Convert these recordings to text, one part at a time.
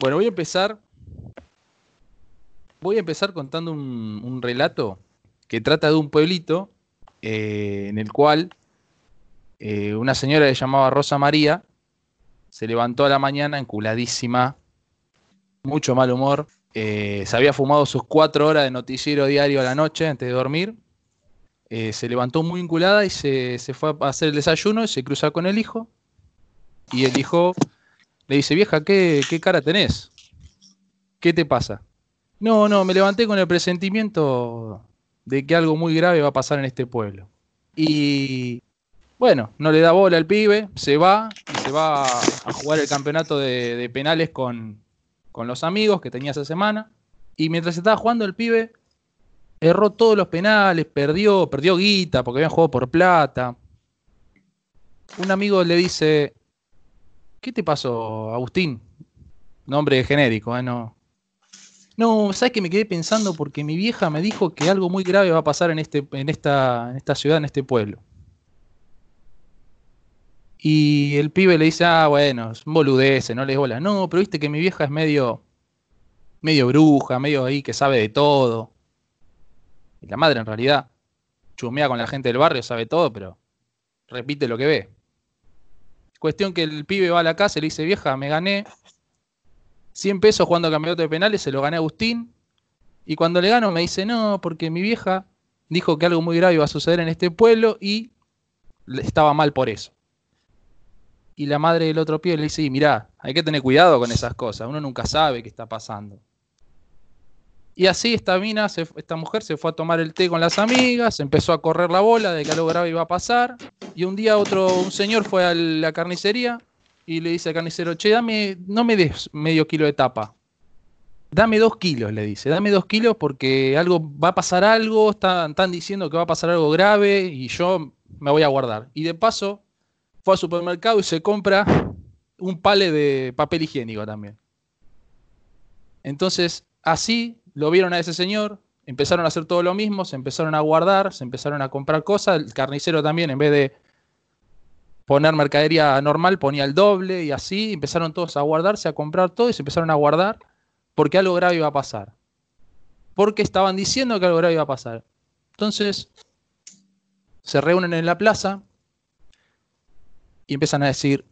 Bueno, voy a empezar. Voy a empezar contando un, relato que trata de un pueblito eh, en el cual eh, una señora que llamaba Rosa María se levantó a la mañana enculadísima, mucho mal humor. Eh, se había fumado sus cuatro horas de noticiero diario a la noche antes de dormir. se levantó muy vinculada y se, se, fue a hacer el desayuno y se cruza con el hijo. Y el hijo le dice, vieja, ¿qué, cara tenés? ¿Qué te pasa? No, no, me levanté con el presentimiento de que algo muy grave va a pasar en este pueblo. Y bueno, no le da bola al pibe, se va y se va a jugar el campeonato de, penales con, con, los amigos que tenía esa semana. Y mientras estaba jugando el pibe, erró todos los penales, perdió, perdió guita porque habían jugado por plata. Un amigo le dice, ¿Qué te pasó, Agustín? Nombre genérico, ¿eh? No. No, ¿sabes que me quedé pensando? Porque mi vieja me dijo que algo muy grave va a pasar en, este, en, esta, en esta ciudad, en este pueblo. Y el pibe le dice, ah, bueno, es un boludece, no le bola. No, pero viste que mi vieja es medio, medio bruja, medio ahí que sabe de todo. Y la madre en realidad chumea con la gente del barrio, sabe todo, pero repite lo que ve. Cuestión que el pibe va a la casa y le dice, vieja, me gané 100 pesos jugando campeonato de penales, se lo gané a Agustín. Y cuando le gano me dice, no, porque mi vieja dijo que algo muy grave iba a suceder en este pueblo y estaba mal por eso. Y la madre del otro pibe le dice, mirá, hay que tener cuidado con esas cosas, uno nunca sabe qué está pasando. Y así esta mina, esta mujer se fue a tomar el té con las amigas, empezó a correr la bola de que algo grave iba a pasar. Y un día otro, un señor fue a la carnicería y le dice al carnicero, che, dame, no me des medio kilo de tapa. Dame dos kilos, le dice, dame dos kilos porque algo va a pasar algo, están, están diciendo que va a pasar algo grave y yo me voy a guardar. Y de paso, fue al supermercado y se compra un pale de papel higiénico también. Entonces, así lo vieron a ese señor, empezaron a hacer todo lo mismo, se empezaron a guardar, se empezaron a comprar cosas, el carnicero también en vez de poner mercadería normal ponía el doble y así empezaron todos a guardarse, a comprar todo y se empezaron a guardar porque algo grave iba a pasar. Porque estaban diciendo que algo grave iba a pasar. Entonces se reúnen en la plaza y empiezan a decir,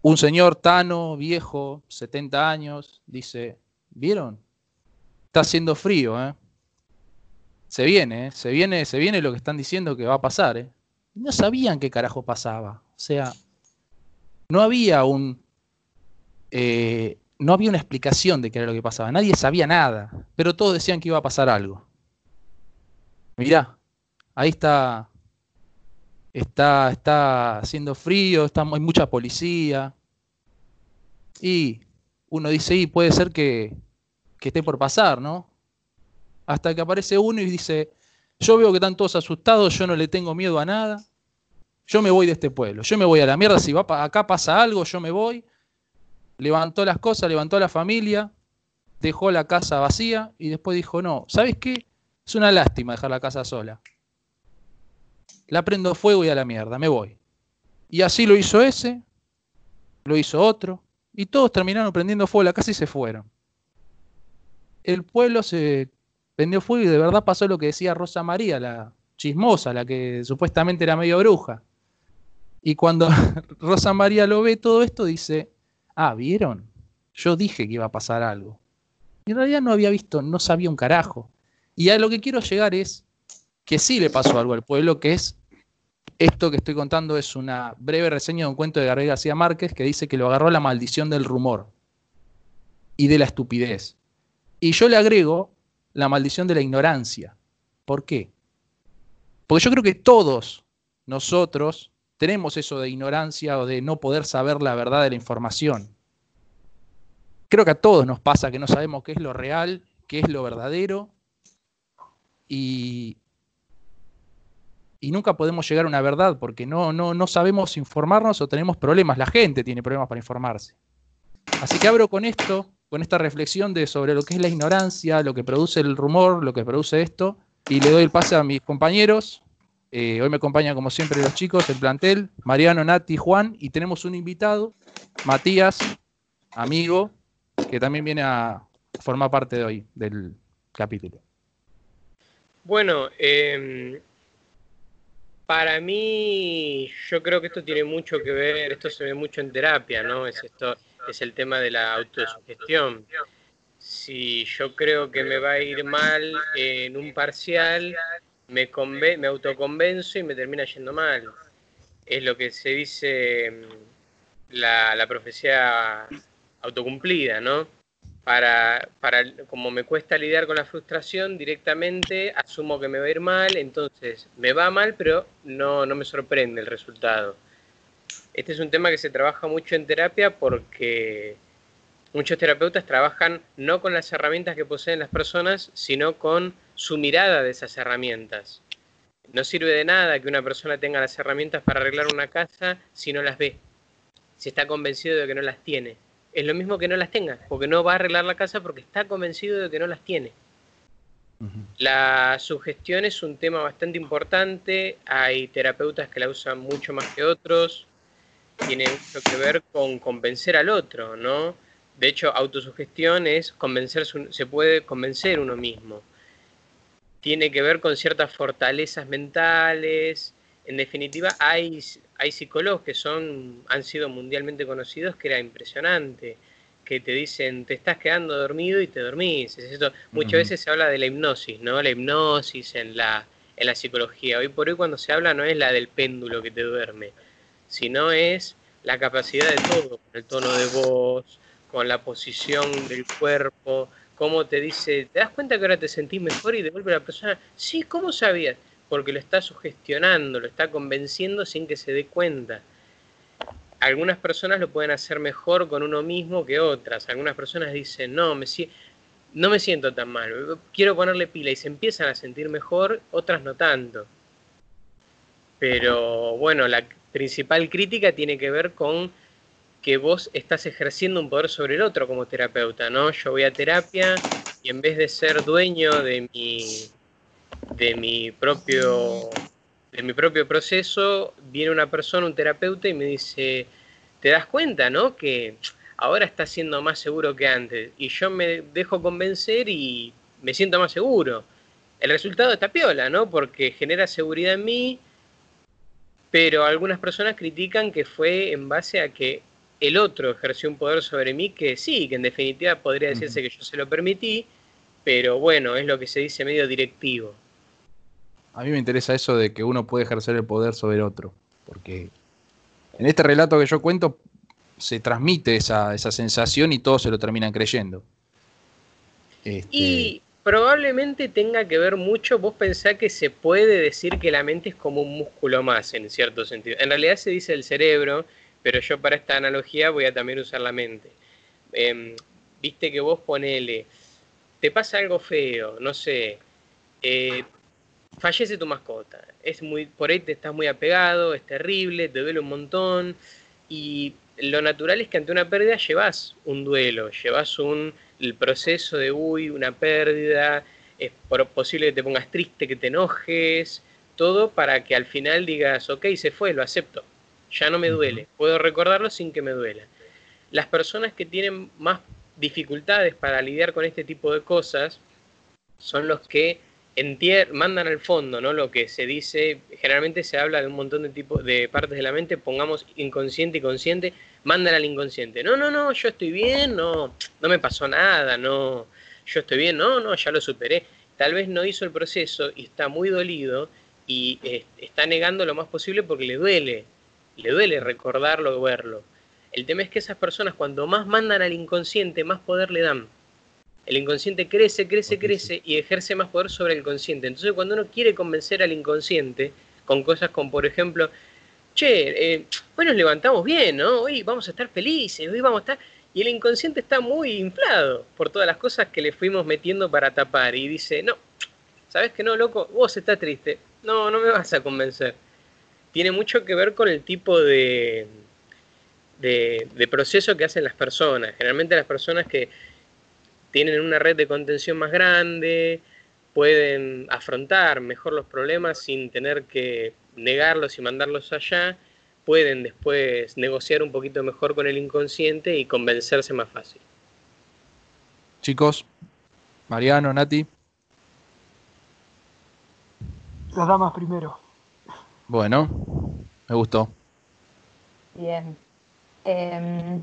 un señor tano, viejo, 70 años, dice, ¿vieron? Está haciendo frío, ¿eh? Se viene, ¿eh? Se viene, se viene lo que están diciendo que va a pasar, ¿eh? No sabían qué carajo pasaba. O sea, no había un. Eh, no había una explicación de qué era lo que pasaba. Nadie sabía nada. Pero todos decían que iba a pasar algo. Mirá, ahí está. Está, está haciendo frío, está, hay mucha policía. Y uno dice, y puede ser que, que esté por pasar, ¿no? Hasta que aparece uno y dice, yo veo que están todos asustados, yo no le tengo miedo a nada, yo me voy de este pueblo, yo me voy a la mierda, si va acá pasa algo, yo me voy. Levantó las cosas, levantó a la familia, dejó la casa vacía y después dijo, no, ¿sabes qué? Es una lástima dejar la casa sola. La prendo fuego y a la mierda, me voy. Y así lo hizo ese, lo hizo otro, y todos terminaron prendiendo fuego la casa y se fueron el pueblo se prendió fuego y de verdad pasó lo que decía Rosa María, la chismosa, la que supuestamente era medio bruja. Y cuando Rosa María lo ve todo esto, dice, ah, ¿vieron? Yo dije que iba a pasar algo. Y en realidad no había visto, no sabía un carajo. Y a lo que quiero llegar es que sí le pasó algo al pueblo, que es esto que estoy contando es una breve reseña de un cuento de Gabriel García Márquez que dice que lo agarró la maldición del rumor y de la estupidez. Y yo le agrego la maldición de la ignorancia. ¿Por qué? Porque yo creo que todos nosotros tenemos eso de ignorancia o de no poder saber la verdad de la información. Creo que a todos nos pasa que no sabemos qué es lo real, qué es lo verdadero y, y nunca podemos llegar a una verdad porque no, no, no sabemos informarnos o tenemos problemas. La gente tiene problemas para informarse. Así que abro con esto con esta reflexión de sobre lo que es la ignorancia, lo que produce el rumor, lo que produce esto, y le doy el pase a mis compañeros. Eh, hoy me acompañan como siempre los chicos, el plantel, Mariano, Nati, Juan, y tenemos un invitado, Matías, amigo, que también viene a formar parte de hoy del capítulo. Bueno, em, para mí, yo creo que esto tiene mucho que ver, esto se ve mucho en terapia, ¿no? Es esto, es el tema de la autosugestión. Si yo creo que me va a ir mal en un parcial, me, me autoconvenzo y me termina yendo mal. Es lo que se dice em, la, la profecía autocumplida, ¿no? Para, para, como me cuesta lidiar con la frustración, directamente asumo que me va a ir mal, entonces me va mal, pero no, no me sorprende el resultado. Este es un tema que se trabaja mucho en terapia porque muchos terapeutas trabajan no con las herramientas que poseen las personas, sino con su mirada de esas herramientas. No sirve de nada que una persona tenga las herramientas para arreglar una casa si no las ve, si está convencido de que no las tiene es lo mismo que no las tenga, porque no va a arreglar la casa porque está convencido de que no las tiene. La sugestión es un tema bastante importante, hay terapeutas que la usan mucho más que otros, tiene mucho que ver con convencer al otro, ¿no? De hecho, autosugestión es convencer, se puede convencer uno mismo. Tiene que ver con ciertas fortalezas mentales, en definitiva, hay, hay psicólogos que son, han sido mundialmente conocidos que era impresionante, que te dicen, te estás quedando dormido y te dormís. esto. Muchas veces se habla de la hipnosis, ¿no? La hipnosis en la, en la psicología. Hoy por hoy cuando se habla no es la del péndulo que te duerme, sino es la capacidad de todo, con el tono de voz, con la posición del cuerpo, cómo te dice, ¿te das cuenta que ahora te sentís mejor? Y de golpe la persona, sí, ¿cómo sabías? porque lo está sugestionando, lo está convenciendo sin que se dé cuenta. Algunas personas lo pueden hacer mejor con uno mismo que otras. Algunas personas dicen, no, me, no me siento tan mal, quiero ponerle pila y se empiezan a sentir mejor, otras no tanto. Pero bueno, la principal crítica tiene que ver con que vos estás ejerciendo un poder sobre el otro como terapeuta, ¿no? Yo voy a terapia y en vez de ser dueño de mi de mi propio de mi propio proceso, viene una persona, un terapeuta y me dice, ¿te das cuenta, no? Que ahora está siendo más seguro que antes. Y yo me dejo convencer y me siento más seguro. El resultado está piola, ¿no? Porque genera seguridad en mí, pero algunas personas critican que fue en base a que el otro ejerció un poder sobre mí que sí, que en definitiva podría decirse que yo se lo permití, pero bueno, es lo que se dice medio directivo a mí me interesa eso de que uno puede ejercer el poder sobre otro, porque en este relato que yo cuento se transmite esa, sensación y todos se lo terminan creyendo. Este, y probablemente tenga que ver mucho, vos pensás que se puede decir que la mente es como un músculo más, en cierto sentido. En realidad se dice el cerebro, pero yo para esta analogía voy a también usar la mente. Em, viste que vos ponele, te pasa algo feo, no sé, eh, fallece tu mascota. Es muy, por ahí te estás muy apegado, es terrible, te duele un montón. Y lo natural es que ante una pérdida llevas un duelo, llevas un el proceso de uy, una pérdida, es posible que te pongas triste, que te enojes, todo para que al final digas, ok, se fue, lo acepto, ya no me duele, puedo recordarlo sin que me duela. Las personas que tienen más dificultades para lidiar con este tipo de cosas son los que mandan al fondo, ¿no? Lo que se dice, generalmente se habla de un montón de tipos de partes de la mente, pongamos inconsciente y consciente, mandan al inconsciente. No, no, no, yo estoy bien, no, no me pasó nada, no, yo estoy bien, no, no, ya lo superé. Tal vez no hizo el proceso y está muy dolido y eh, está negando lo más posible porque le duele, le duele recordarlo o verlo. El tema es que esas personas cuando más mandan al inconsciente, más poder le dan el inconsciente crece, crece, crece y ejerce más poder sobre el consciente. Entonces cuando uno quiere convencer al inconsciente con cosas como, por ejemplo, che, eh, hoy nos levantamos bien, ¿no? Hoy vamos a estar felices, hoy vamos a estar... Y el inconsciente está muy inflado por todas las cosas que le fuimos metiendo para tapar y dice, no, ¿sabes que no, loco? Vos estás triste. No, no me vas a convencer. Tiene mucho que ver con el tipo de, de, de proceso que hacen las personas. Generalmente las personas que tienen una red de contención más grande, pueden afrontar mejor los problemas sin tener que negarlos y mandarlos allá, pueden después negociar un poquito mejor con el inconsciente y convencerse más fácil. Chicos, Mariano, Nati. Las damas primero. Bueno, me gustó. Bien. Em,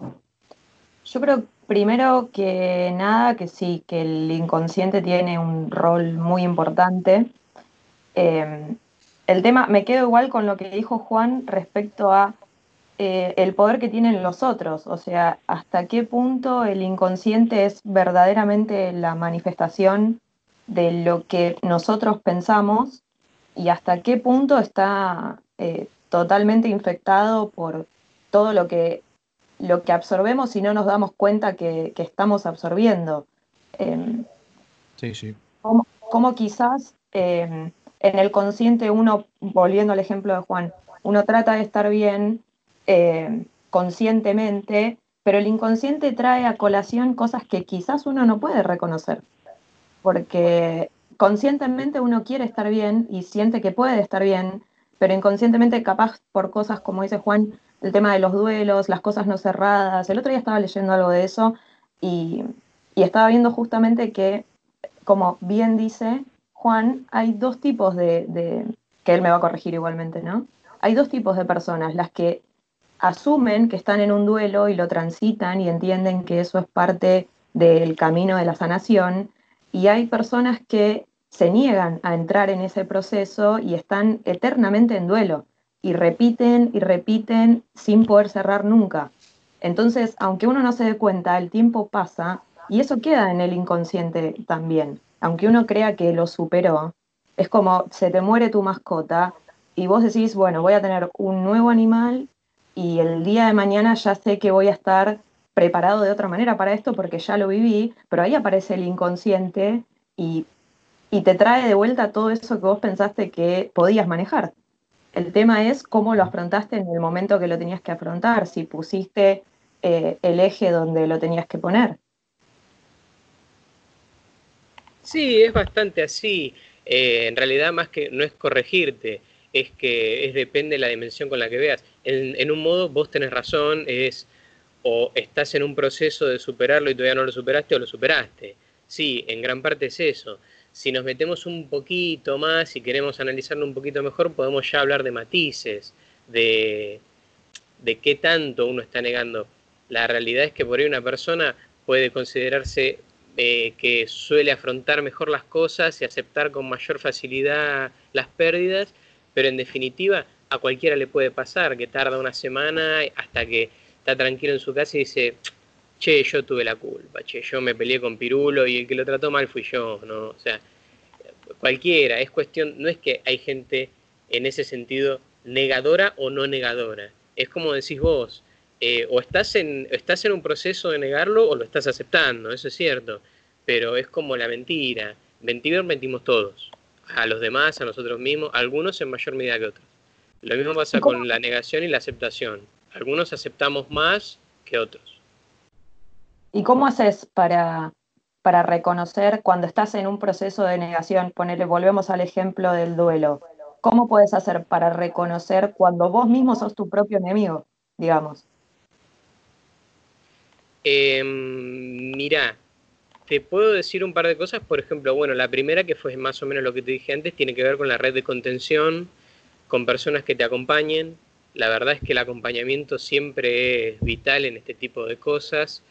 yo creo primero que nada que sí, que el inconsciente tiene un rol muy importante. Em, el tema, me quedo igual con lo que dijo Juan respecto a eh, el poder que tienen los otros, o sea, hasta qué punto el inconsciente es verdaderamente la manifestación de lo que nosotros pensamos y hasta qué punto está eh, totalmente infectado por todo lo que, lo que absorbemos y no nos damos cuenta que, estamos absorbiendo. Em, sí, sí. Como, quizás em, en el consciente uno, volviendo al ejemplo de Juan, uno trata de estar bien em, conscientemente, pero el inconsciente trae a colación cosas que quizás uno no puede reconocer, porque conscientemente uno quiere estar bien y siente que puede estar bien, pero inconscientemente capaz por cosas como dice Juan, el tema de los duelos, las cosas no cerradas. El otro día estaba leyendo algo de eso y, estaba viendo justamente que, como bien dice Juan, hay dos tipos de, que él me va a corregir igualmente, ¿no? Hay dos tipos de personas, las que asumen que están en un duelo y lo transitan y entienden que eso es parte del camino de la sanación, y hay personas que se niegan a entrar en ese proceso y están eternamente en duelo y repiten y repiten sin poder cerrar nunca. Entonces, aunque uno no se dé cuenta, el tiempo pasa y eso queda en el inconsciente también. Aunque uno crea que lo superó, es como se te muere tu mascota y vos decís, bueno, voy a tener un nuevo animal y el día de mañana ya sé que voy a estar preparado de otra manera para esto porque ya lo viví, pero ahí aparece el inconsciente y, y te trae de vuelta todo eso que vos pensaste que podías manejar. El tema es cómo lo afrontaste en el momento que lo tenías que afrontar, si pusiste eh, el eje donde lo tenías que poner. Sí, es bastante así. Eh, en realidad, más que no es corregirte, es que es depende de la dimensión con la que veas. En, en, un modo, vos tenés razón, es o estás en un proceso de superarlo y todavía no lo superaste o lo superaste. Sí, en gran parte es eso si nos metemos un poquito más y queremos analizarlo un poquito mejor, podemos ya hablar de matices, de, de qué tanto uno está negando. La realidad es que por ahí una persona puede considerarse eh, que suele afrontar mejor las cosas y aceptar con mayor facilidad las pérdidas, pero en definitiva a cualquiera le puede pasar, que tarda una semana hasta que está tranquilo en su casa y dice, che, yo tuve la culpa, che, yo me peleé con Pirulo y el que lo trató mal fui yo, ¿no? O sea, cualquiera, es cuestión, no es que hay gente en ese sentido negadora o no negadora, es como decís vos, eh, o estás en, estás en un proceso de negarlo o lo estás aceptando, eso es cierto, pero es como la mentira, mentir mentimos todos, a los demás, a nosotros mismos, algunos en mayor medida que otros. Lo mismo pasa con la negación y la aceptación, algunos aceptamos más que otros. ¿Y cómo haces para, para reconocer cuando estás en un proceso de negación? Ponele, volvemos al ejemplo del duelo. ¿Cómo puedes hacer para reconocer cuando vos mismo sos tu propio enemigo, digamos? Eh, mira, te puedo decir un par de cosas. Por ejemplo, bueno, la primera que fue más o menos lo que te dije antes, tiene que ver con la red de contención, con personas que te acompañen. La verdad es que el acompañamiento siempre es vital en este tipo de cosas.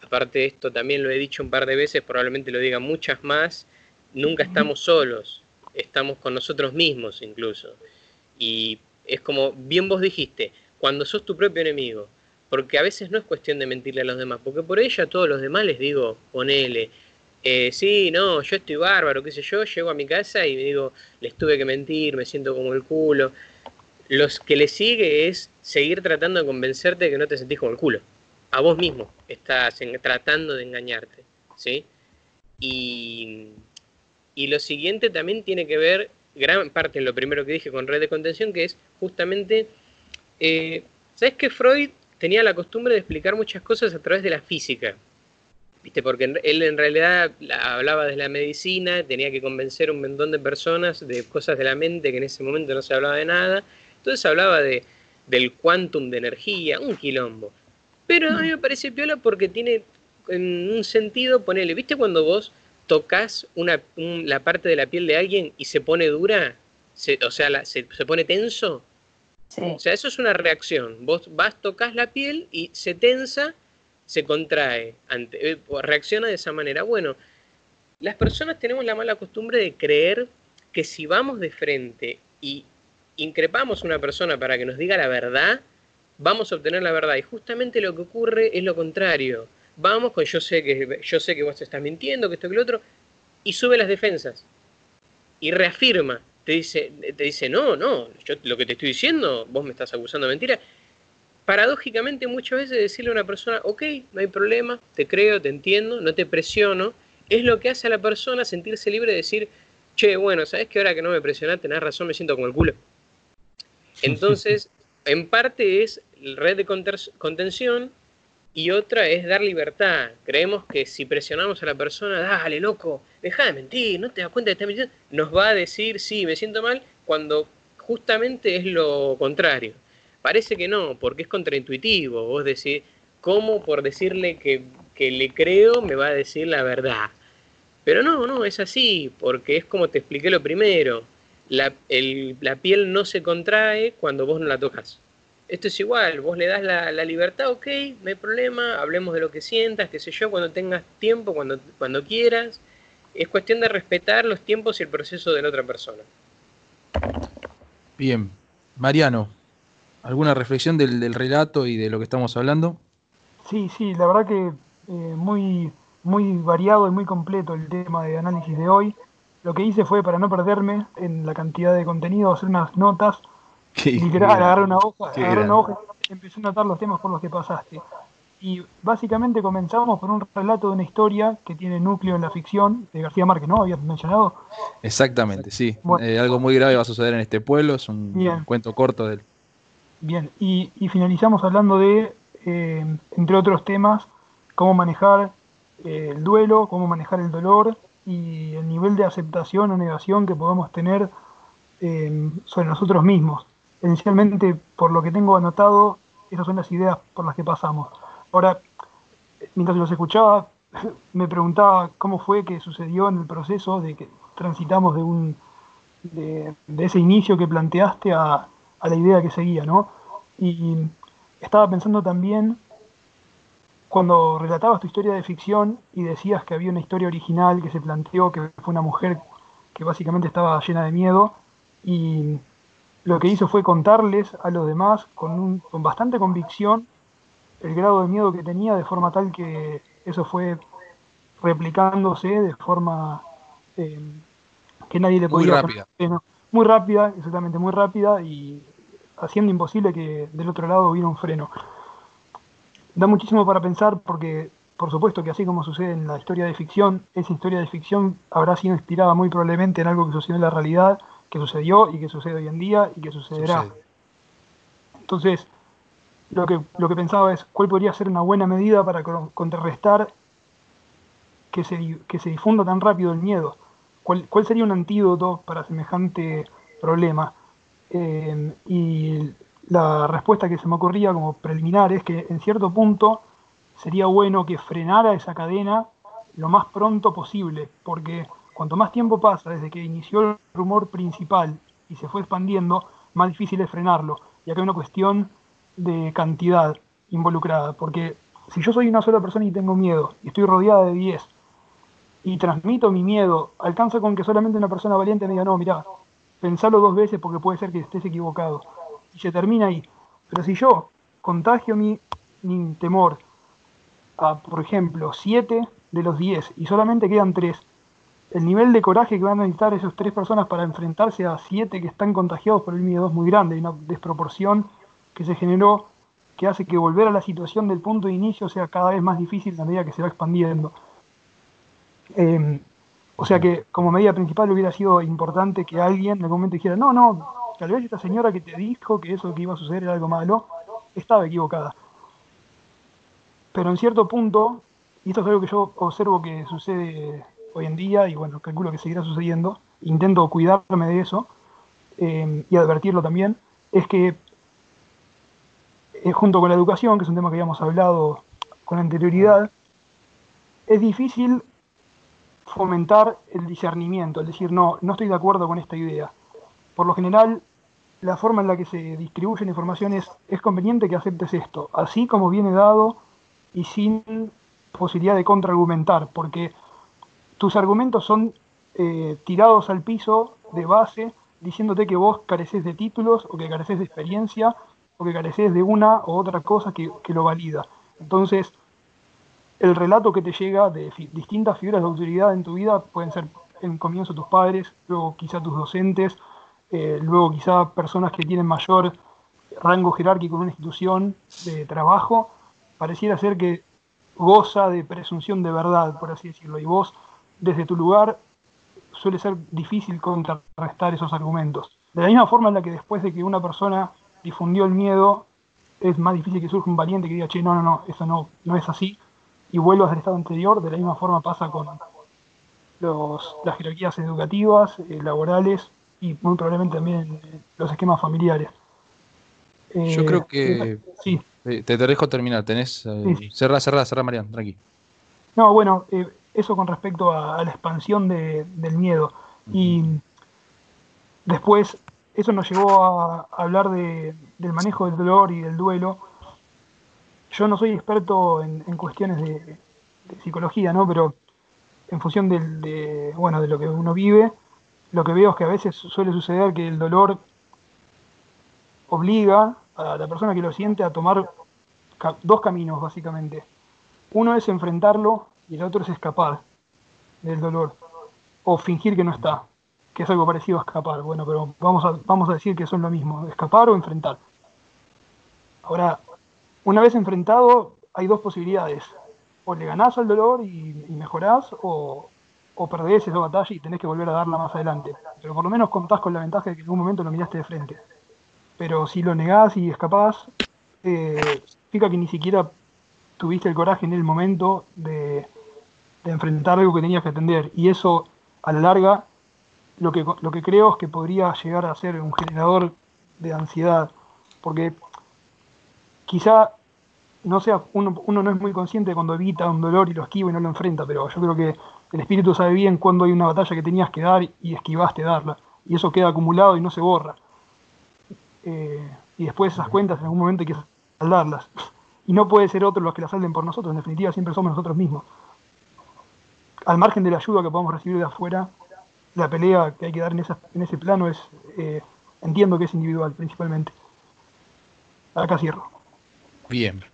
Aparte de esto, también lo he dicho un par de veces, probablemente lo digan muchas más, nunca estamos solos, estamos con nosotros mismos incluso. Y es como bien vos dijiste, cuando sos tu propio enemigo, porque a veces no es cuestión de mentirle a los demás, porque por ella a todos los demás les digo, ponele, eh, sí, no, yo estoy bárbaro, qué sé yo, llego a mi casa y digo, les tuve que mentir, me siento como el culo. Los que le sigue es seguir tratando de convencerte de que no te sentís como el culo a vos mismo estás tratando de engañarte, ¿sí? Y, lo siguiente también tiene que ver, gran parte lo primero que dije con red de contención, que es justamente, eh, ¿sabes que Freud tenía la costumbre de explicar muchas cosas a través de la física? ¿Viste? Porque él en realidad hablaba de la medicina, tenía que convencer a un montón de personas de cosas de la mente que en ese momento no se hablaba de nada. Entonces hablaba de del quantum de energía, un quilombo. Pero a mí me parece piola porque tiene en un sentido, ponele, ¿viste cuando vos tocas una, la parte de la piel de alguien y se pone dura? o sea, se, pone tenso. O sea, eso es una reacción. Vos vas, tocas la piel y se tensa, se contrae, eh, reacciona de esa manera. Bueno, las personas tenemos la mala costumbre de creer que si vamos de frente y increpamos a una persona para que nos diga la verdad, vamos a obtener la verdad. Y justamente lo que ocurre es lo contrario. Vamos con yo sé que yo sé que vos estás mintiendo, que esto que lo otro, y sube las defensas. Y reafirma, te dice, te dice, no, no, yo lo que te estoy diciendo, vos me estás acusando de mentira. Paradójicamente, muchas veces decirle a una persona, ok, no hay problema, te creo, te entiendo, no te presiono, es lo que hace a la persona sentirse libre de decir, che, bueno, ¿sabes que ahora que no me presionaste, tenés razón, me siento como el culo? Entonces, en parte es red de contención y otra es dar libertad. Creemos que si presionamos a la persona, dale, loco, deja de mentir, no te das cuenta de que estás mintiendo, nos va a decir, sí, me siento mal, cuando justamente es lo contrario. Parece que no, porque es contraintuitivo. Vos decís, ¿cómo por decirle que, que le creo me va a decir la verdad? Pero no, no, es así, porque es como te expliqué lo primero la, la piel no se contrae cuando vos no la tocas. Esto es igual, vos le das la, libertad, ok, no hay problema, hablemos de lo que sientas, qué sé yo, cuando tengas tiempo, cuando, cuando quieras. Es cuestión de respetar los tiempos y el proceso de la otra persona. Bien, Mariano, ¿alguna reflexión del, relato y de lo que estamos hablando? Sí, sí, la verdad que eh, muy, muy variado y muy completo el tema de análisis de hoy. Lo que hice fue, para no perderme en la cantidad de contenido, hacer unas notas. literal, agarré una hoja, agarré una hoja y empecé a notar los temas por los que pasaste. Y básicamente comenzamos por un relato de una historia que tiene núcleo en la ficción de García Márquez, ¿no? ¿Habías mencionado? Exactamente, sí. Eh, algo muy grave va a suceder en este pueblo, es un, cuento corto de él. Bien, y, finalizamos hablando de, eh, entre otros temas, cómo manejar eh, el duelo, cómo manejar el dolor y el nivel de aceptación o negación que podemos tener sobre nosotros mismos. Esencialmente, por lo que tengo anotado, esas son las ideas por las que pasamos. Ahora, mientras los escuchaba, me preguntaba cómo fue que sucedió en el proceso de que transitamos de, un, de, ese inicio que planteaste a, a, la idea que seguía, ¿no? Y estaba pensando también cuando relatabas tu historia de ficción y decías que había una historia original que se planteó, que fue una mujer que básicamente estaba llena de miedo, y lo que hizo fue contarles a los demás con, con bastante convicción el grado de miedo que tenía, de forma tal que eso fue replicándose de forma eh, que nadie le podía... Muy rápida. muy rápida, exactamente, muy rápida, y haciendo imposible que del otro lado hubiera un freno da muchísimo para pensar porque, por supuesto que así como sucede en la historia de ficción, esa historia de ficción habrá sido inspirada muy probablemente en algo que sucedió en la realidad, que sucedió y que sucede hoy en día y que sucederá. Entonces, lo que, lo que pensaba es cuál podría ser una buena medida para contrarrestar que se, que se difunda tan rápido el miedo. ¿Cuál, cuál sería un antídoto para semejante problema? Eh, y la respuesta que se me ocurría como preliminar es que en cierto punto sería bueno que frenara esa cadena lo más pronto posible, porque cuanto más tiempo pasa desde que inició el rumor principal y se fue expandiendo, más difícil es frenarlo. Y acá hay una cuestión de cantidad involucrada, porque si yo soy una sola persona y tengo miedo, y estoy rodeada de 10, y transmito mi miedo, alcanza con que solamente una persona valiente me diga, no, mira, pensalo dos veces porque puede ser que estés equivocado y se termina ahí. Pero si yo contagio mi, temor a, por ejemplo, 7 de los 10 y solamente quedan 3, el nivel de coraje que van a necesitar esas tres personas para enfrentarse a 7 que están contagiados por el miedo es muy grande, hay una desproporción que se generó que hace que volver a la situación del punto de inicio sea cada vez más difícil a medida que se va expandiendo. Em, o sea que como medida principal hubiera sido importante que alguien en algún momento dijera, no, no, tal vez esta señora que te dijo que eso que iba a suceder era algo malo, estaba equivocada. Pero en cierto punto, y esto es algo que yo observo que sucede hoy en día, y bueno, calculo que seguirá sucediendo, intento cuidarme de eso eh, y advertirlo también, es que eh, junto con la educación, que es un tema que habíamos hablado con anterioridad, es difícil fomentar el discernimiento, es decir, no, no estoy de acuerdo con esta idea. Por lo general, la forma en la que se distribuye la información es, es conveniente que aceptes esto, así como viene dado y sin posibilidad de contraargumentar, porque tus argumentos son eh, tirados al piso de base, diciéndote que vos careces de títulos o que careces de experiencia o que careces de una u otra cosa que, que lo valida. Entonces, el relato que te llega de distintas figuras de autoridad en tu vida pueden ser en comienzo tus padres, luego quizá tus docentes, eh, luego quizá personas que tienen mayor rango jerárquico en una institución de trabajo, pareciera ser que goza de presunción de verdad, por así decirlo, y vos desde tu lugar suele ser difícil contrarrestar esos argumentos. De la misma forma en la que después de que una persona difundió el miedo, es más difícil que surja un valiente que diga, che, no, no, no, eso no, no es así, y vuelvas al estado anterior, de la misma forma pasa con los, las jerarquías educativas, eh, laborales y muy probablemente también los esquemas familiares. Yo creo eh, que... Sí. Te, te dejo terminar, tenés... Eh, cerrá, cerrá, cerrá, Mariano, tranqui. No, bueno, eh, eso con respecto a, la expansión del miedo. Y después, eso nos llevó a, hablar del manejo del dolor y del duelo. Yo no soy experto en, cuestiones de, psicología, ¿no? Pero en función de, bueno, de lo que uno vive, lo que veo es que a veces suele suceder que el dolor obliga a la persona que lo siente a tomar dos caminos, básicamente. Uno es enfrentarlo y el otro es escapar del dolor o fingir que no está, que es algo parecido a escapar. Bueno, pero vamos a, vamos a decir que son lo mismo, escapar o enfrentar. Ahora, una vez enfrentado, hay dos posibilidades. O le ganás al dolor y, mejorás, o, o, perdés esa batalla y tenés que volver a darla más adelante. Pero por lo menos contás con la ventaja de que en algún momento lo miraste de frente. Pero si lo negás y escapás, eh, significa que ni siquiera tuviste el coraje en el momento de, enfrentar algo que tenías que atender. Y eso, a la larga, lo que, lo que creo es que podría llegar a ser un generador de ansiedad. Porque quizá no sea, uno, uno, no es muy consciente cuando evita un dolor y lo esquiva y no lo enfrenta, pero yo creo que el espíritu sabe bien cuando hay una batalla que tenías que dar y esquivaste darla. Y eso queda acumulado y no se borra. Eh, y después esas cuentas en algún momento hay que saldarlas. Y no puede ser otro los que las salden por nosotros, en definitiva siempre somos nosotros mismos. Al margen de la ayuda que podamos recibir de afuera, la pelea que hay que dar en, en ese plano es, eh, entiendo que es individual principalmente. Acá cierro. Bien.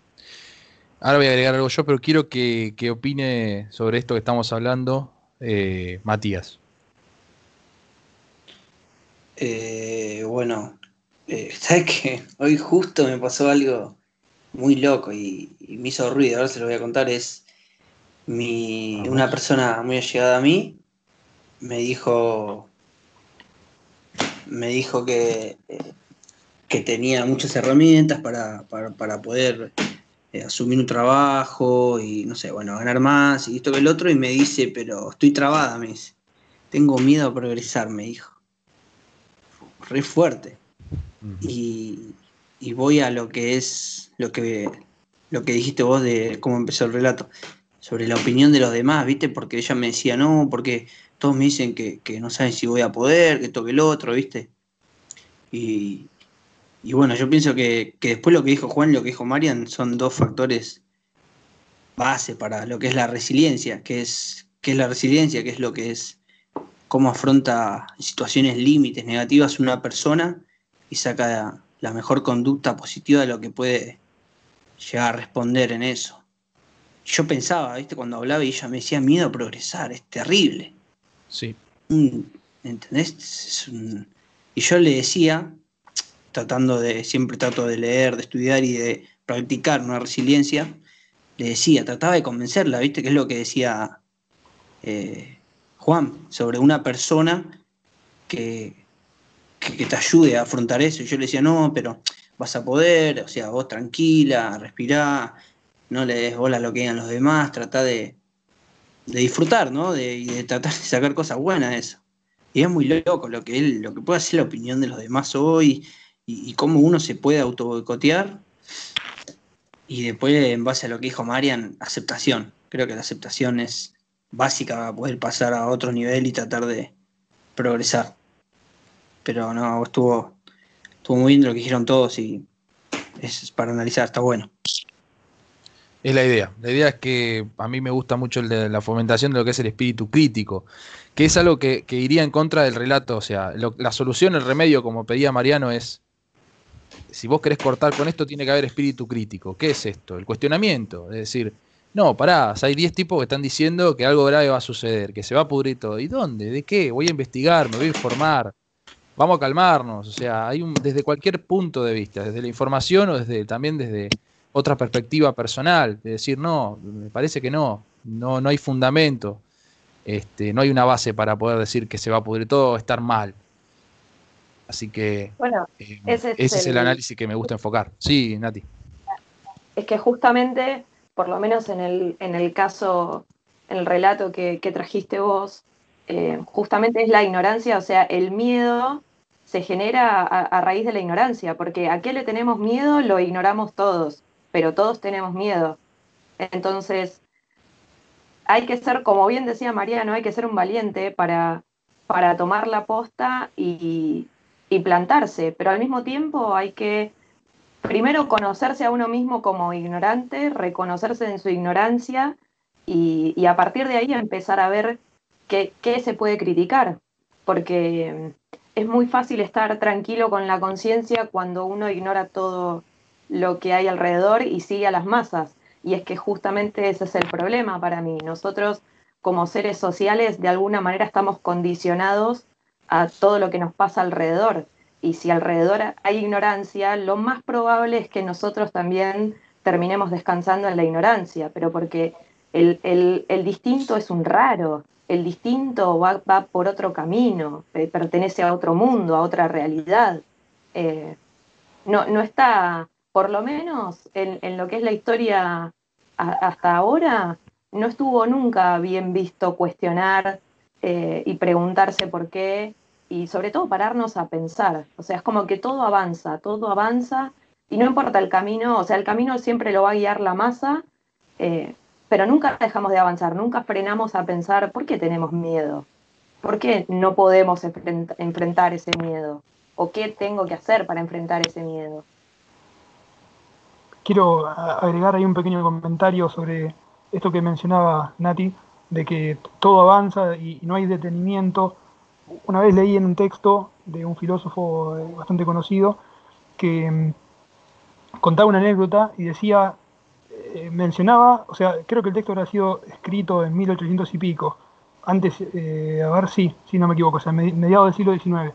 Ahora voy a agregar algo yo, pero quiero que, opine sobre esto que estamos hablando eh, Matías. bueno, eh, ¿sabes qué? Hoy justo me pasó algo muy loco y, me hizo ruido, ahora se lo voy a contar, es mi, una persona muy allegada a mí me dijo me dijo que, que tenía muchas herramientas para, poder eh, asumir un trabajo y no sé, bueno, ganar más y esto que el otro y me dice, pero estoy trabada, me dice, tengo miedo a progresar, me dijo. Re fuerte. Y, voy a lo que es lo que, lo que dijiste vos de cómo empezó el relato, sobre la opinión de los demás, ¿viste? Porque ella me decía, no, porque todos me dicen que, no saben si voy a poder, que toque el otro, ¿viste? Y, bueno, yo pienso que, después lo que dijo Juan y lo que dijo Marian son dos factores base para lo que es la resiliencia, que es, que es la resiliencia, que es lo que es cómo afronta situaciones límites negativas una persona y saca la mejor conducta positiva de lo que puede llegar a responder en eso. Yo pensaba, ¿viste? Cuando hablaba y ella me decía miedo a progresar, es terrible. Sí. ¿Entendés? Y yo le decía, tratando de, siempre trato de leer, de estudiar y de practicar una resiliencia, le decía, trataba de convencerla, ¿viste? Que es lo que decía eh, Juan, sobre una persona que, que, te ayude a afrontar eso. Y yo le decía, no, pero vas a poder, o sea, vos tranquila, respirá, no le des bola a lo que digan los demás, trata de, disfrutar, ¿no? De, y de tratar de sacar cosas buenas de eso. Y es muy loco lo que él, lo que puede hacer la opinión de los demás hoy y, cómo uno se puede auto boicotear Y después, en base a lo que dijo Marian, aceptación. Creo que la aceptación es básica para poder pasar a otro nivel y tratar de progresar. Pero no, estuvo, estuvo muy bien lo que dijeron todos y es para analizar, está bueno. Es la idea. La idea es que a mí me gusta mucho la fomentación de lo que es el espíritu crítico, que es algo que, iría en contra del relato. O sea, la solución, el remedio, como pedía Mariano, es, si vos querés cortar con esto, tiene que haber espíritu crítico. ¿Qué es esto? El cuestionamiento. Es decir, no, pará, hay 10 tipos que están diciendo que algo grave va a suceder, que se va a pudrir todo. ¿Y dónde? ¿De qué? Voy a investigar, me voy a informar. Vamos a calmarnos. O sea, hay un, desde cualquier punto de vista, desde la información o desde también desde otra perspectiva personal, de decir, no, me parece que no, no, no hay fundamento, este, no hay una base para poder decir que se va a pudrir todo o estar mal. Así que bueno, eh, ese, es, el, análisis que me gusta enfocar. Sí, Nati. Es que justamente, por lo menos en el, en el caso, en el relato que, trajiste vos, eh, justamente es la ignorancia, o sea, el miedo se genera a, a, raíz de la ignorancia, porque a qué le tenemos miedo lo ignoramos todos pero todos tenemos miedo. Entonces, hay que ser, como bien decía Mariano, hay que ser un valiente para, para tomar la posta y, plantarse, pero al mismo tiempo hay que primero conocerse a uno mismo como ignorante, reconocerse en su ignorancia y, a partir de ahí empezar a ver qué, qué, se puede criticar, porque es muy fácil estar tranquilo con la conciencia cuando uno ignora todo, lo que hay alrededor y sigue a las masas. Y es que justamente ese es el problema para mí. Nosotros como seres sociales de alguna manera estamos condicionados a todo lo que nos pasa alrededor. Y si alrededor hay ignorancia, lo más probable es que nosotros también terminemos descansando en la ignorancia, pero porque el, distinto es un raro, el distinto va, por otro camino, eh, pertenece a otro mundo, a otra realidad. Eh, no, no está por lo menos en, lo que es la historia hasta ahora, no estuvo nunca bien visto cuestionar eh, y preguntarse por qué y sobre todo pararnos a pensar. O sea, es como que todo avanza, todo avanza y no importa el camino, o sea, el camino siempre lo va a guiar la masa, eh, pero nunca dejamos de avanzar, nunca frenamos a pensar por qué tenemos miedo, por qué no podemos enfrentar ese miedo o qué tengo que hacer para enfrentar ese miedo quiero agregar ahí un pequeño comentario sobre esto que mencionaba Nati, de que todo avanza y no hay detenimiento. Una vez leí en un texto de un filósofo eh, bastante conocido que mm, contaba una anécdota y decía, eh, mencionaba, o sea, creo que el texto habría sido escrito en 1800 y pico, antes, eh, a ver si, si no me equivoco, o sea, mediados del siglo XIX.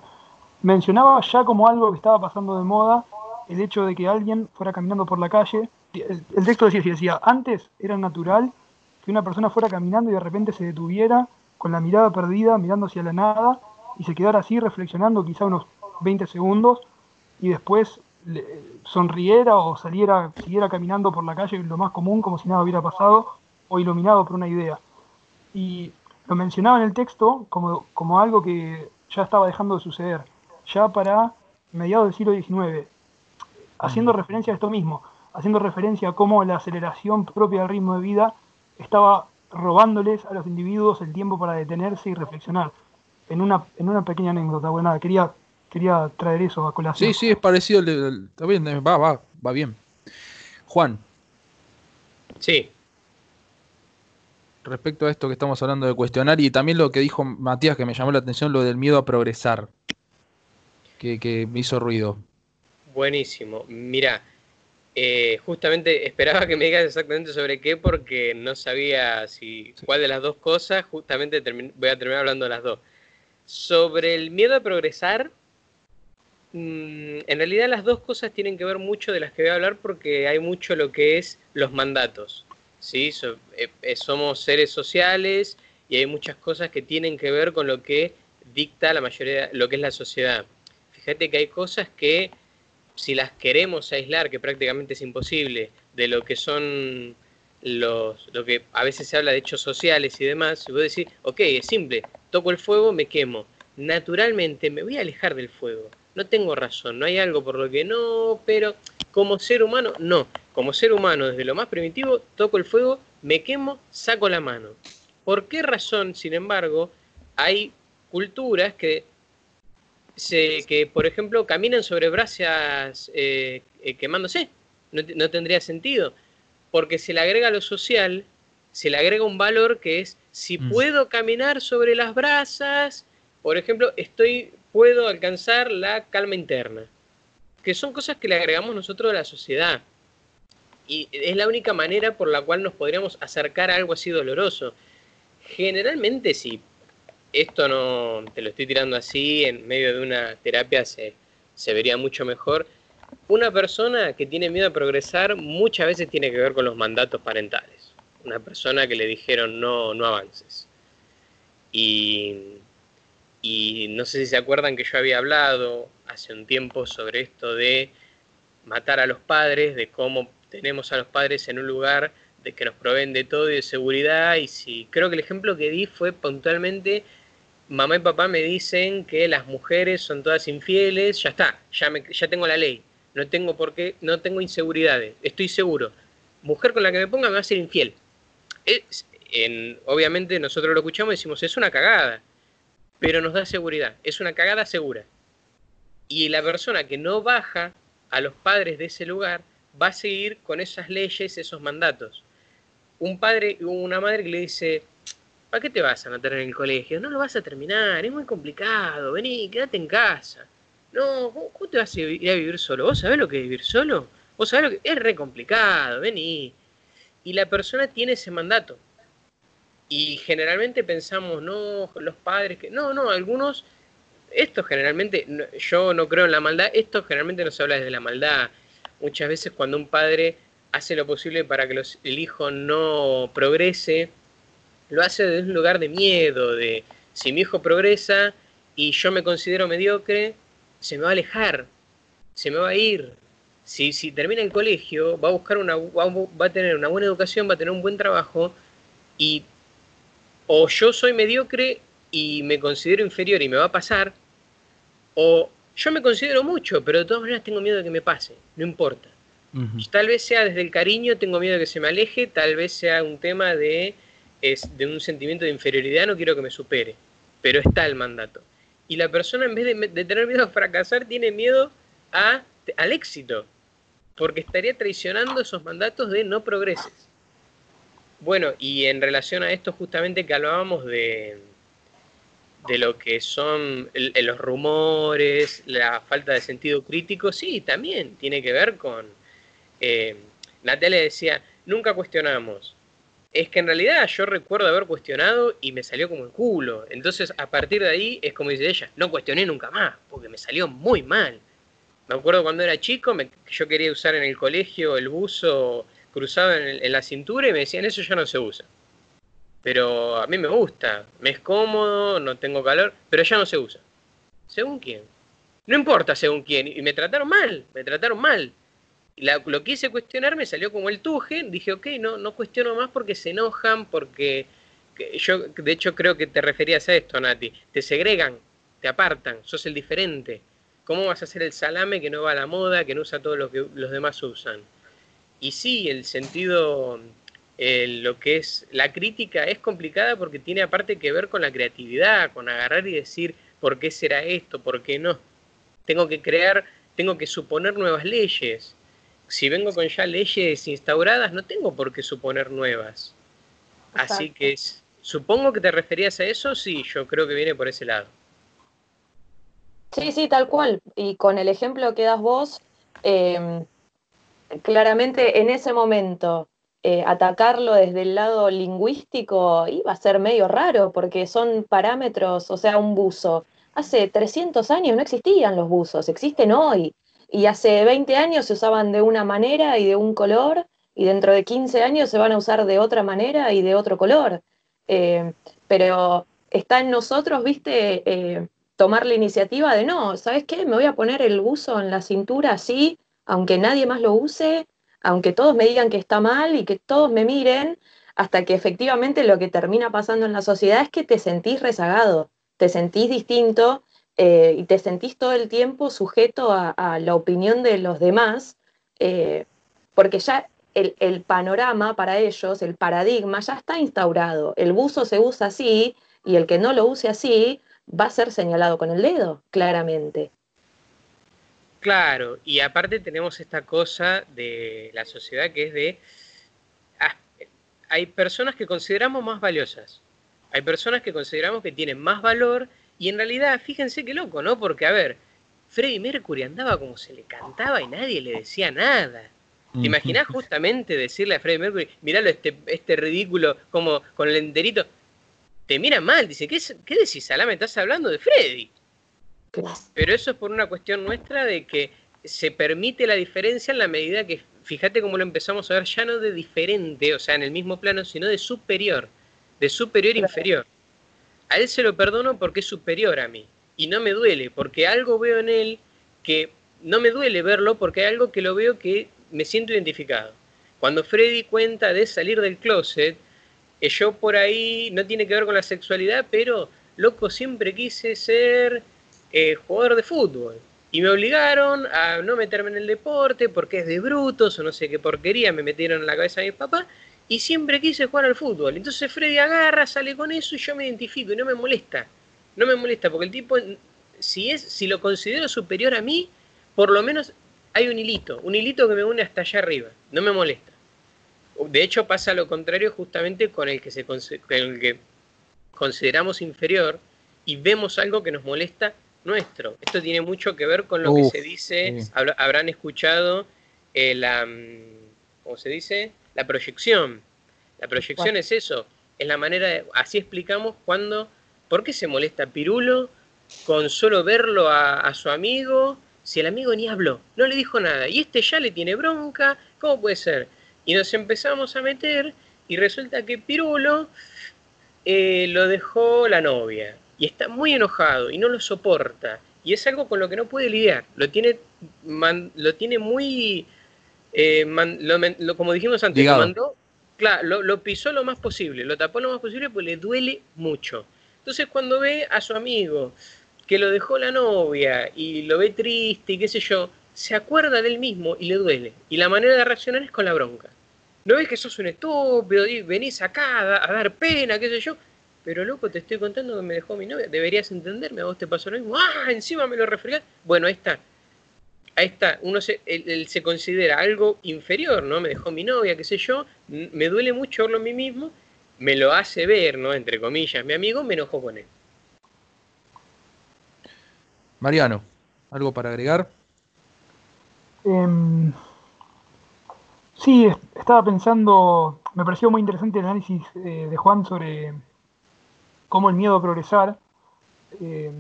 Mencionaba ya como algo que estaba pasando de moda el hecho de que alguien fuera caminando por la calle. El, texto decía decía, antes era natural que una persona fuera caminando y de repente se detuviera con la mirada perdida, mirando hacia la nada, y se quedara así reflexionando quizá unos 20 segundos, y después sonriera o saliera, siguiera caminando por la calle, lo más común, como si nada hubiera pasado, o iluminado por una idea. Y lo mencionaba en el texto como, como algo que ya estaba dejando de suceder, ya para mediados del siglo XIX haciendo referencia a esto mismo, haciendo referencia a cómo la aceleración propia del ritmo de vida estaba robándoles a los individuos el tiempo para detenerse y reflexionar. En una, en una pequeña anécdota, bueno, quería, quería traer eso a colación. Sí, sí, es parecido, está bien, va, va, va bien. Juan. Sí. Respecto a esto que estamos hablando de cuestionar y también lo que dijo Matías que me llamó la atención, lo del miedo a progresar, que, que me hizo ruido. Buenísimo. Mira, eh, justamente esperaba que me digas exactamente sobre qué porque no sabía si cuál de las dos cosas, justamente voy a terminar hablando de las dos. Sobre el miedo a progresar, mm, en realidad las dos cosas tienen que ver mucho de las que voy a hablar porque hay mucho lo que es los mandatos. ¿sí? Eh, eh, somos seres sociales y hay muchas cosas que tienen que ver con lo que dicta la mayoría, lo que es la sociedad. Fíjate que hay cosas que si las queremos aislar, que prácticamente es imposible, de lo que son los, lo que a veces se habla de hechos sociales y demás, si vos decís, ok, es simple, toco el fuego, me quemo. Naturalmente me voy a alejar del fuego. No tengo razón, no hay algo por lo que no, pero como ser humano, no. como ser humano, desde lo más primitivo, toco el fuego, me quemo, saco la mano. ¿Por qué razón, sin embargo, hay culturas que, se, que por ejemplo, caminan sobre brasas eh, eh, quemándose? No, tendría sentido, porque se le agrega lo social, se le agrega un valor que es, si mm. puedo caminar sobre las brasas, por ejemplo, estoy, puedo alcanzar la calma interna, que son cosas que le agregamos nosotros a la sociedad. Y es la única manera por la cual nos podríamos acercar a algo así doloroso. Generalmente, si esto no te lo estoy tirando así, en medio de una terapia se, se vería mucho mejor. Una persona que tiene miedo a progresar muchas veces tiene que ver con los mandatos parentales. Una persona que le dijeron no, no avances. Y, y no sé si se acuerdan que yo había hablado hace un tiempo sobre esto de matar a los padres, de cómo tenemos a los padres en un lugar de que nos proveen de todo y de seguridad. Y si creo que el ejemplo que di fue puntualmente, mamá y papá me dicen que las mujeres son todas infieles, ya está, ya, me, ya tengo la ley, no tengo por qué, no tengo inseguridades, estoy seguro. Mujer con la que me ponga me va a ser infiel. Es, en, obviamente nosotros lo escuchamos y decimos, es una cagada, pero nos da seguridad, es una cagada segura. Y la persona que no baja a los padres de ese lugar, va a seguir con esas leyes, esos mandatos. Un padre o una madre que le dice, ¿para qué te vas a meter en el colegio? No lo vas a terminar, es muy complicado, vení, quédate en casa. No, ¿cómo te vas a ir a vivir solo? ¿Vos sabés lo que es vivir solo? ¿Vos sabés lo que es re complicado? Vení. Y la persona tiene ese mandato. Y generalmente pensamos, no, los padres que... No, no, algunos... Esto generalmente, yo no creo en la maldad, esto generalmente no se habla desde la maldad, muchas veces cuando un padre hace lo posible para que el hijo no progrese, lo hace desde un lugar de miedo, de si mi hijo progresa y yo me considero mediocre, se me va a alejar, se me va a ir. Si, si termina el colegio, va a buscar una, va a tener una buena educación, va a tener un buen trabajo y o yo soy mediocre y me considero inferior y me va a pasar, o yo me considero mucho, pero de todas maneras tengo miedo de que me pase, no importa. Tal vez sea desde el cariño, tengo miedo de que se me aleje, tal vez sea un tema de, es, de un sentimiento de inferioridad, no quiero que me supere, pero está el mandato. Y la persona en vez de, tener miedo a fracasar, tiene miedo a, al éxito, porque estaría traicionando esos mandatos de no progreses. Bueno, y en relación a esto justamente que hablábamos de, de lo que son los rumores, la falta de sentido crítico, sí, también tiene que ver con... Eh, Natalia decía, nunca cuestionamos. Es que en realidad yo recuerdo haber cuestionado y me salió como el culo. Entonces, a partir de ahí, es como dice ella, no cuestioné nunca más, porque me salió muy mal. Me acuerdo cuando era chico, yo quería usar en el colegio el buzo cruzado en la cintura y me decían, eso ya no se usa pero a mí me gusta, me es cómodo, no tengo calor, pero ya no se usa. ¿Según quién? No importa según quién, y me trataron mal, me trataron mal. La, lo quise cuestionar, me salió como el tuje, dije, ok, no, no cuestiono más porque se enojan, porque yo de hecho creo que te referías a esto, Nati, te segregan, te apartan, sos el diferente. ¿Cómo vas a hacer el salame que no va a la moda, que no usa todo lo que los demás usan? Y sí, el sentido lo que es la crítica es complicada porque tiene aparte que ver con la creatividad, con agarrar y decir por qué será esto, por qué no. Tengo que crear, tengo que suponer nuevas leyes. Si vengo con ya leyes instauradas, no tengo por qué suponer nuevas. Así que supongo que te referías a eso, sí, yo creo que viene por ese lado. Sí, sí, tal cual. Y con el ejemplo que das vos, em, claramente en ese momento eh, atacarlo desde el lado lingüístico iba a ser medio raro, porque son parámetros, o sea, un buzo. Hace 300 años no existían los buzos, existen hoy. Y hace 20 años se usaban de una manera y de un color, y dentro de 15 años se van a usar de otra manera y de otro color. Eh, pero está en nosotros, viste, eh, tomar la iniciativa de no, ¿sabes qué? Me voy a poner el buzo en la cintura así, aunque nadie más lo use, aunque todos me digan que está mal y que todos me miren, hasta que efectivamente lo que termina pasando en la sociedad es que te sentís rezagado, te sentís distinto eh, y te sentís todo el tiempo sujeto a, la opinión de los demás, eh, porque ya el, panorama para ellos, el paradigma ya está instaurado. El buzo se usa así y el que no lo use así va a ser señalado con el dedo, claramente. Claro, y aparte tenemos esta cosa de la sociedad que es de... Ah, hay personas que consideramos más valiosas, hay personas que consideramos que tienen más valor y en realidad, fíjense qué loco, ¿no? Porque, a ver, Freddie Mercury andaba como se le cantaba y nadie le decía nada. ¿Te imaginás justamente decirle a Freddie Mercury, miralo este, este ridículo como con el enterito? Te mira mal, dice, ¿qué, qué decís, Salame? Estás hablando de Freddie. Pero eso es por una cuestión nuestra de que se permite la diferencia en la medida que, fíjate cómo lo empezamos a ver ya no de diferente, o sea, en el mismo plano, sino de superior, de superior inferior. A él se lo perdono porque es superior a mí y no me duele, porque algo veo en él que no me duele verlo porque hay algo que lo veo que me siento identificado. Cuando Freddy cuenta de salir del closet, eh, yo por ahí no tiene que ver con la sexualidad, pero loco, siempre quise ser eh, jugador de fútbol. Y me obligaron a no meterme en el deporte porque es de brutos o no sé qué porquería me metieron en la cabeza a mi papá. Y siempre quise jugar al fútbol. Entonces Freddy agarra, sale con eso y yo me identifico y no me molesta. No me molesta porque el tipo, si, es, si lo considero superior a mí, por lo menos hay un hilito, un hilito que me une hasta allá arriba. No me molesta. De hecho pasa lo contrario justamente con el que, se, con el que consideramos inferior y vemos algo que nos molesta nuestro. Esto tiene mucho que ver con lo que se dice, habrán escuchado eh, la, mm, ¿cómo se dice? La proyección. La proyección es eso, es la manera de, así explicamos cuando, ¿por qué se molesta Pirulo con solo verlo a, su amigo si el amigo ni habló, no le dijo nada? Y este ya le tiene bronca, ¿cómo puede ser? Y nos empezamos a meter y resulta que Pirulo eh, lo dejó la novia y está muy enojado y no lo soporta. Y es algo con lo que no puede lidiar. Lo tiene, lo tiene muy, eh, lo, como dijimos antes, lo mandó, claro, lo, pisó lo más posible, lo tapó lo más posible porque le duele mucho. Entonces cuando ve a su amigo que lo dejó la novia y lo ve triste y qué sé yo, se acuerda de él mismo y le duele. Y la manera de reaccionar es con la bronca. No ves que sos un estúpido, venís acá a dar pena, qué sé yo pero loco, te estoy contando que me dejó mi novia, deberías entenderme, a vos te pasó lo mismo, ¡ah! Encima me lo refregás. Bueno, ahí está. Ahí está, uno se, él, se considera algo inferior, ¿no? Me dejó mi novia, qué sé yo, me duele mucho verlo a mí mismo, me lo hace ver, ¿no? Entre comillas, mi amigo, me enojó con él. Mariano, ¿algo para agregar? Em, sí, estaba pensando, me pareció muy interesante el análisis eh, de Juan sobre cómo el miedo a progresar eh,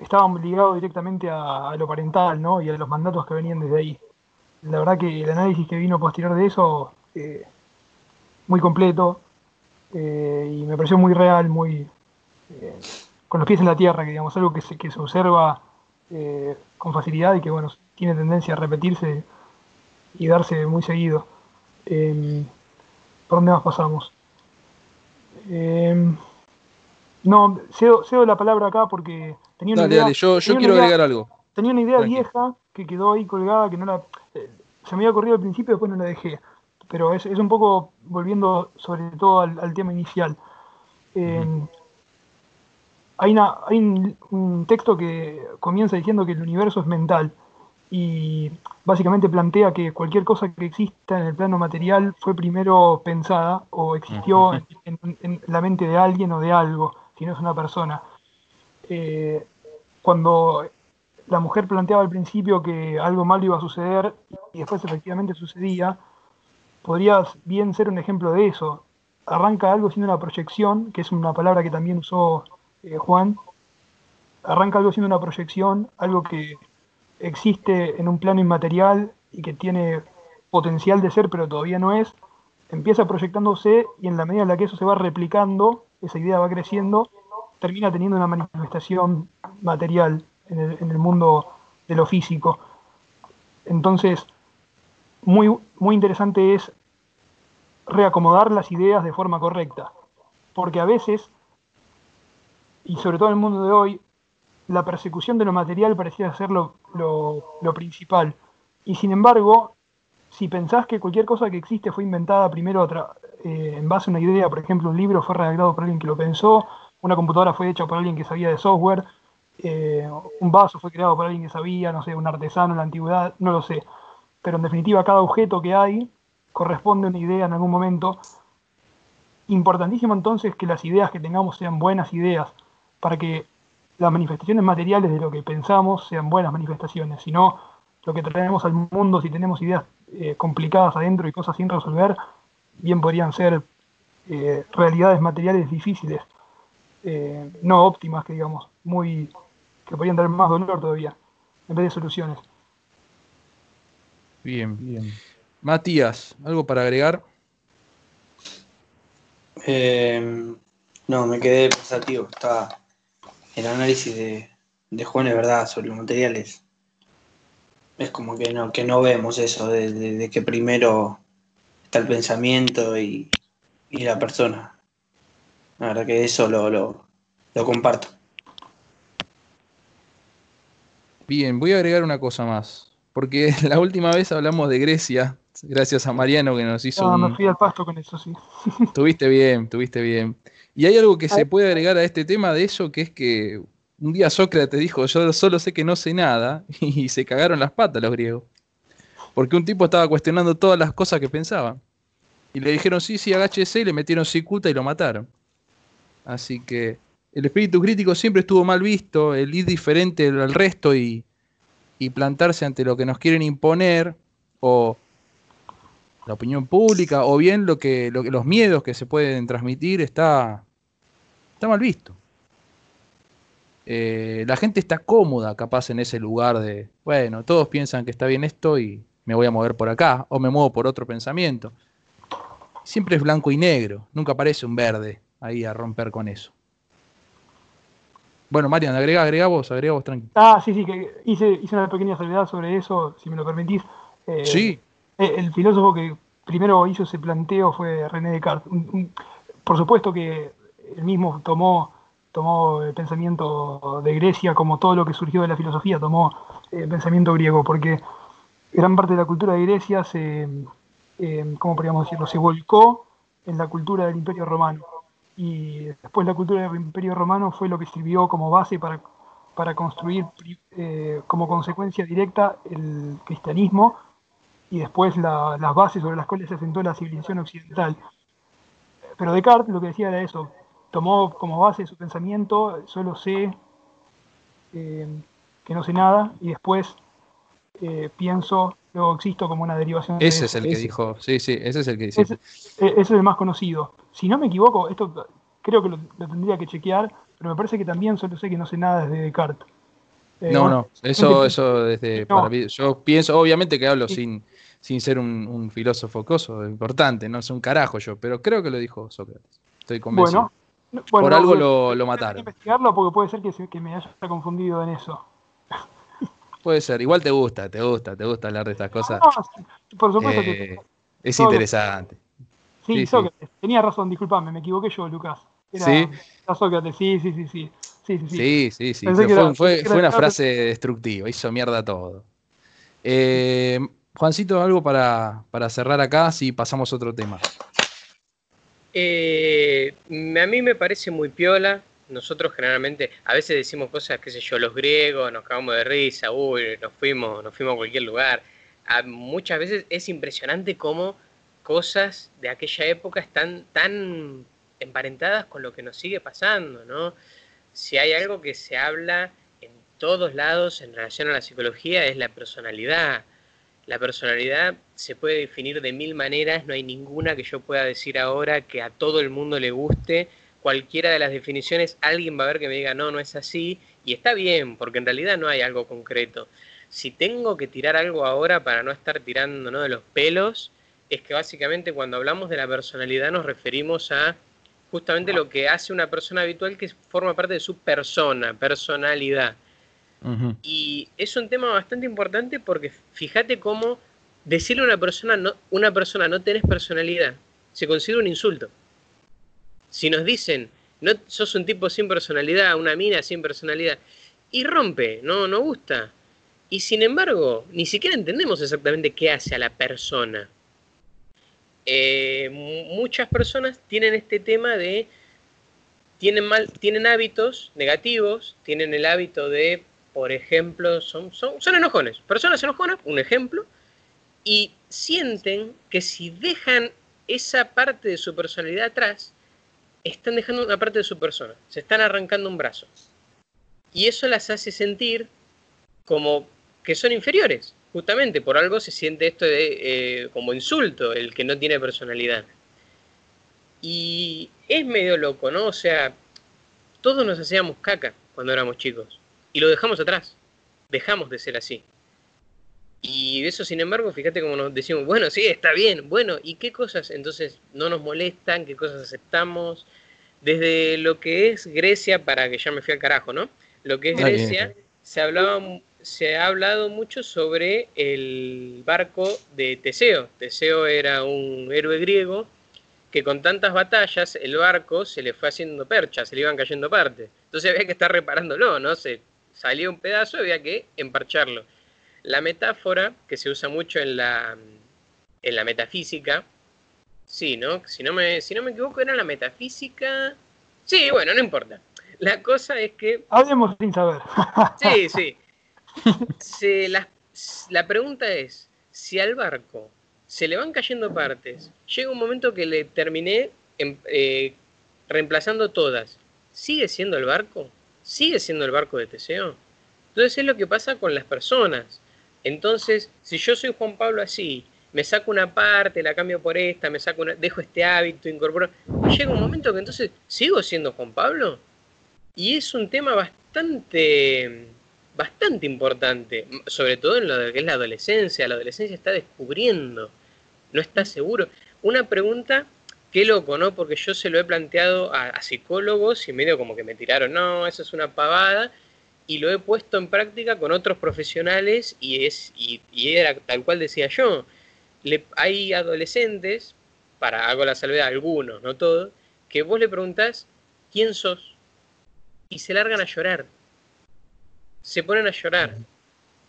estaba ligado directamente a, lo parental ¿no? y a los mandatos que venían desde ahí. La verdad que el análisis que vino posterior de eso, eh, muy completo, eh, y me pareció muy real, muy con los pies en la tierra, que digamos, algo que se, que se observa con facilidad y que bueno, tiene tendencia a repetirse y darse muy seguido. ¿Por dónde más pasamos? No, cedo, la palabra acá porque tenía una idea. yo, quiero agregar algo. Tenía una idea vieja que quedó ahí colgada, que no la. Eh, se me había ocurrido al principio y después no la dejé. Pero es, un poco volviendo sobre todo al, tema inicial. Hay, hay un, texto que comienza diciendo que el universo es mental y básicamente plantea que cualquier cosa que exista en el plano material fue primero pensada o existió en la mente de alguien o de algo si no es una persona. Eh, cuando la mujer planteaba al principio que algo malo iba a suceder y después efectivamente sucedía, podría bien ser un ejemplo de eso. Arranca algo siendo una proyección, que es una palabra que también usó eh, Juan. Arranca algo siendo una proyección, algo que existe en un plano inmaterial y que tiene potencial de ser, pero todavía no es. Empieza proyectándose y en la medida en la que eso se va replicando, esa idea va creciendo, termina teniendo una manifestación material en el, mundo de lo físico. Entonces, muy, muy interesante es reacomodar las ideas de forma correcta, porque a veces, y sobre todo en el mundo de hoy, la persecución de lo material parecía ser lo, lo principal. Y sin embargo, si pensás que cualquier cosa que existe fue inventada primero eh, en base a una idea, por ejemplo, un libro fue redactado por alguien que lo pensó, una computadora fue hecha por alguien que sabía de software, eh, un vaso fue creado por alguien que sabía, no sé, un artesano en la antigüedad, no lo sé. Pero en definitiva, cada objeto que hay corresponde a una idea en algún momento. Importantísimo entonces que las ideas que tengamos sean buenas ideas, para que las manifestaciones materiales de lo que pensamos sean buenas manifestaciones, si no, lo que traemos al mundo, si tenemos ideas eh, complicadas adentro y cosas sin resolver, bien podrían ser eh, realidades materiales difíciles, eh, no óptimas, que digamos, muy que podrían dar más dolor todavía, en vez de soluciones. Bien, bien. Matías, ¿algo para agregar? no, me quedé pensativo. Estaba el análisis de, de Juan es verdad sobre los materiales. Es como que no, que no vemos eso de, que primero está el pensamiento y, la persona. La verdad que eso lo, lo, comparto. Bien, voy a agregar una cosa más. Porque la última vez hablamos de Grecia, gracias a Mariano que nos hizo. No, me fui al pasto con eso, sí. Tuviste bien, tuviste bien. Y hay algo que se puede agregar a este tema de eso, que es que un día Sócrates dijo, yo solo sé que no sé nada, y se cagaron las patas los griegos. Porque un tipo estaba cuestionando todas las cosas que pensaba. Y le dijeron, sí, sí, agáchese, y le metieron cicuta y lo mataron. Así que el espíritu crítico siempre estuvo mal visto, el ir diferente al resto y, plantarse ante lo que nos quieren imponer, o la opinión pública, o bien lo que, lo que los miedos que se pueden transmitir, está, está mal visto. Eh, la gente está cómoda capaz en ese lugar de, bueno, todos piensan que está bien esto y me voy a mover por acá, o me muevo por otro pensamiento. Siempre es blanco y negro, nunca aparece un verde ahí a romper con eso. Bueno, Marian, agrega, agrega vos, agrega vos tranquilo. Ah, sí, sí, que hice, hice una pequeña salvedad sobre eso, si me lo permitís. Eh, sí. Eh, el filósofo que primero hizo ese planteo fue René Descartes. Por supuesto que él mismo tomó, tomó el pensamiento de Grecia como todo lo que surgió de la filosofía, tomó el eh, pensamiento griego, porque gran parte de la cultura de Grecia se, eh, ¿cómo podríamos decirlo?, se volcó en la cultura del Imperio Romano. Y después la cultura del Imperio Romano fue lo que sirvió como base para, para construir eh, como consecuencia directa el cristianismo y después las bases sobre las cuales se asentó la civilización occidental. Pero Descartes lo que decía era eso, tomó como base su pensamiento, solo sé eh, que no sé nada, y después eh, pienso, luego existo como una derivación. Ese es el que dijo, sí, sí, ese es el que dice. Ese, es el más conocido. Si no me equivoco, esto creo que lo, tendría que chequear, pero me parece que también solo sé que no sé nada desde Descartes. Eh, no, no, eso, eso desde Yo pienso, obviamente que hablo sin, sin ser un, filósofo coso, importante, no sé un carajo yo, pero creo que lo dijo Sócrates. Estoy convencido. Bueno, Por algo lo, lo mataron. investigarlo porque puede ser que, que me haya confundido en eso. Puede ser, igual te gusta, te gusta, te gusta hablar de estas cosas. por supuesto que. Eh, es interesante. Sí, Sócrates, tenía razón, disculpame, me equivoqué yo, Lucas. sí. Sócrates, sí, sí, sí, sí. Sí, sí, sí. sí, Fue, fue, fue, una frase destructiva, hizo mierda todo. Eh, Juancito, algo para, cerrar acá, si pasamos a otro tema. Eh, a mí me parece muy piola. Nosotros generalmente, a veces decimos cosas, qué sé yo, los griegos, nos cagamos de risa, uy, nos fuimos, nos fuimos a cualquier lugar. muchas veces es impresionante cómo cosas de aquella época están tan emparentadas con lo que nos sigue pasando, ¿no? Si hay algo que se habla en todos lados en relación a la psicología es la personalidad la personalidad se puede definir de mil maneras, no hay ninguna que yo pueda decir ahora que a todo el mundo le guste. Cualquiera de las definiciones, alguien va a ver que me diga, no, no es así, y está bien, porque en realidad no hay algo concreto. Si tengo que tirar algo ahora para no estar tirando ¿no? de los pelos, es que básicamente cuando hablamos de la personalidad nos referimos a justamente lo que hace una persona habitual que forma parte de su persona, personalidad. Y es un tema bastante importante porque fíjate cómo decirle a una persona no, una persona no tenés personalidad se considera un insulto. Si nos dicen, no sos un tipo sin personalidad, una mina sin personalidad, y rompe, no, no gusta. Y sin embargo, ni siquiera entendemos exactamente qué hace a la persona. Eh, muchas personas tienen este tema de, tienen, mal, tienen hábitos negativos, tienen el hábito de, por ejemplo, son, son, son enojones, personas enojonas, un ejemplo, y sienten que si dejan esa parte de su personalidad atrás, están dejando una parte de su persona, se están arrancando un brazo. Y eso las hace sentir como que son inferiores. Justamente por algo se siente esto de, eh, como insulto, el que no tiene personalidad. Y es medio loco, ¿no? O sea, todos nos hacíamos caca cuando éramos chicos y lo dejamos atrás. Dejamos de ser así. Y eso, sin embargo, fíjate cómo nos decimos, bueno, sí, está bien, bueno, ¿y qué cosas entonces no nos molestan? ¿Qué cosas aceptamos? Desde lo que es Grecia, para que ya me fui al carajo, ¿no? Lo que es Grecia, se hablaba se ha hablado mucho sobre el barco de Teseo. Teseo era un héroe griego que con tantas batallas el barco se le fue haciendo percha, se le iban cayendo partes. Entonces había que estar reparándolo, ¿no? Se salía un pedazo, había que emparcharlo. La metáfora que se usa mucho en la, en la metafísica, sí, ¿no? Si no, me, si no me equivoco, era la metafísica. Sí, bueno, no importa. La cosa es que. Hablemos sin saber. sí, sí la, pregunta es, si al barco se le van cayendo partes, llega un momento que le terminé em, eh, reemplazando todas, ¿sigue siendo el barco? ¿Sigue siendo el barco de Teseo? Entonces es lo que pasa con las personas. Entonces, si yo soy Juan Pablo así, me saco una parte, la cambio por esta, me saco dejo este hábito, incorporo. Llega un momento que entonces sigo siendo Juan Pablo. Y es un tema bastante bastante importante, sobre todo en lo que es la adolescencia. La adolescencia está descubriendo, no está seguro. Una pregunta, qué loco, ¿no? Porque yo se lo he planteado a, psicólogos y medio como que me tiraron, no, eso es una pavada, y lo he puesto en práctica con otros profesionales y, es, y, era tal cual decía yo. Hay adolescentes, para hago la salvedad, algunos, no todos, que vos le preguntás, ¿quién sos? Y se largan a llorar se ponen a llorar.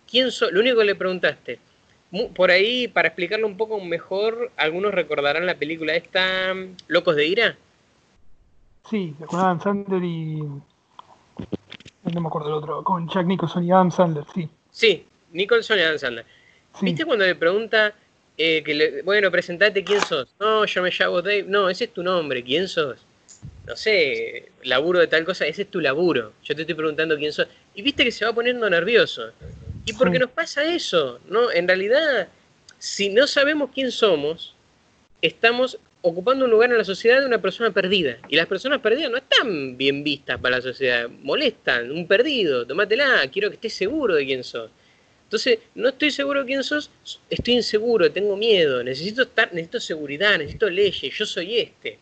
¿Quién so Lo único que le preguntaste. Por ahí, para explicarlo un poco mejor, algunos recordarán la película esta, Locos de Ira. Sí, Adam Sandler y. No me acuerdo el otro, con Jack Nicholson y Adam Sandler, sí. Sí, Nicholson y Adam Sandler. ¿Viste cuando le pregunta, eh, que le, bueno, presentate quién sos? No, yo me llamo Dave. No, ese es tu nombre, ¿quién sos? no sé, laburo de tal cosa, ese es tu laburo. Yo te estoy preguntando quién sos. Y viste que se va poniendo nervioso. ¿Y por qué nos pasa eso? ¿No? En realidad, si no sabemos quién somos, estamos ocupando un lugar en la sociedad de una persona perdida. Y las personas perdidas no están bien vistas para la sociedad. Molestan, un perdido, tomátela, quiero que estés seguro de quién sos. Entonces, no estoy seguro de quién sos, estoy inseguro, tengo miedo, necesito estar, necesito seguridad, necesito leyes, yo soy este.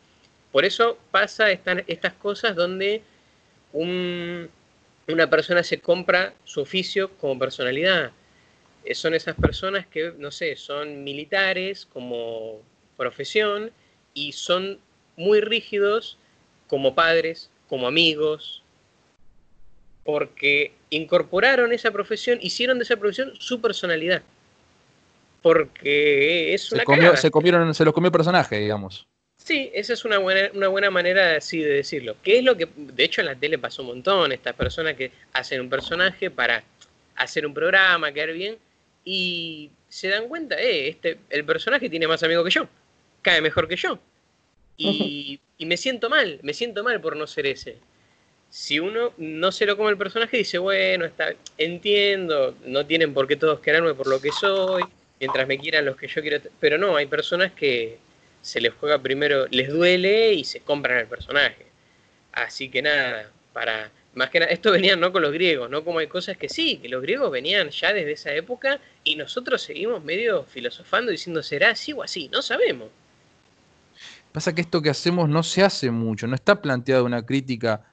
Por eso pasa estas cosas donde una persona se compra su oficio como personalidad. Eh, son esas personas que, no sé, son militares como profesión y son muy rígidos como padres, como amigos, porque incorporaron esa profesión, hicieron de esa profesión su personalidad. Porque es una se, se comieron, se los comió el personaje, digamos. Sí, esa es una buena, una buena manera así de decirlo. ¿Qué es lo que, de hecho en la tele pasó un montón, estas personas que hacen un personaje para hacer un programa, quedar bien, y se dan cuenta, eh, este, el personaje tiene más amigos que yo, cae mejor que yo. Y, y, me siento mal, me siento mal por no ser ese. Si uno no se lo come el personaje, dice, bueno, está, entiendo, no tienen por qué todos quererme por lo que soy, mientras me quieran los que yo quiero. Pero no, hay personas que, se les juega primero, les duele y se compran el personaje. Así que nada, para más que nada, esto venía no con los griegos, no como hay cosas que sí, que los griegos venían ya desde esa época y nosotros seguimos medio filosofando diciendo será así o así, no sabemos. Pasa que esto que hacemos no se hace mucho, no está planteada una crítica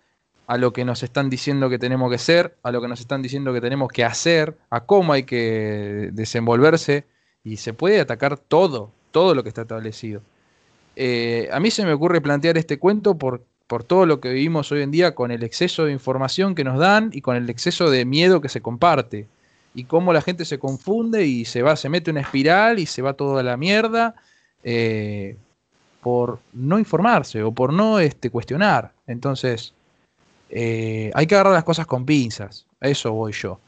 a lo que nos están diciendo que tenemos que ser, a lo que nos están diciendo que tenemos que hacer, a cómo hay que desenvolverse y se puede atacar todo, todo lo que está establecido. Eh, a mí se me ocurre plantear este cuento por, por todo lo que vivimos hoy en día con el exceso de información que nos dan y con el exceso de miedo que se comparte. y cómo la gente se confunde y se va, se mete una espiral y se va toda la mierda eh, por no informarse o por no este, cuestionar. Entonces, eh, hay que agarrar las cosas con pinzas. A eso voy yo.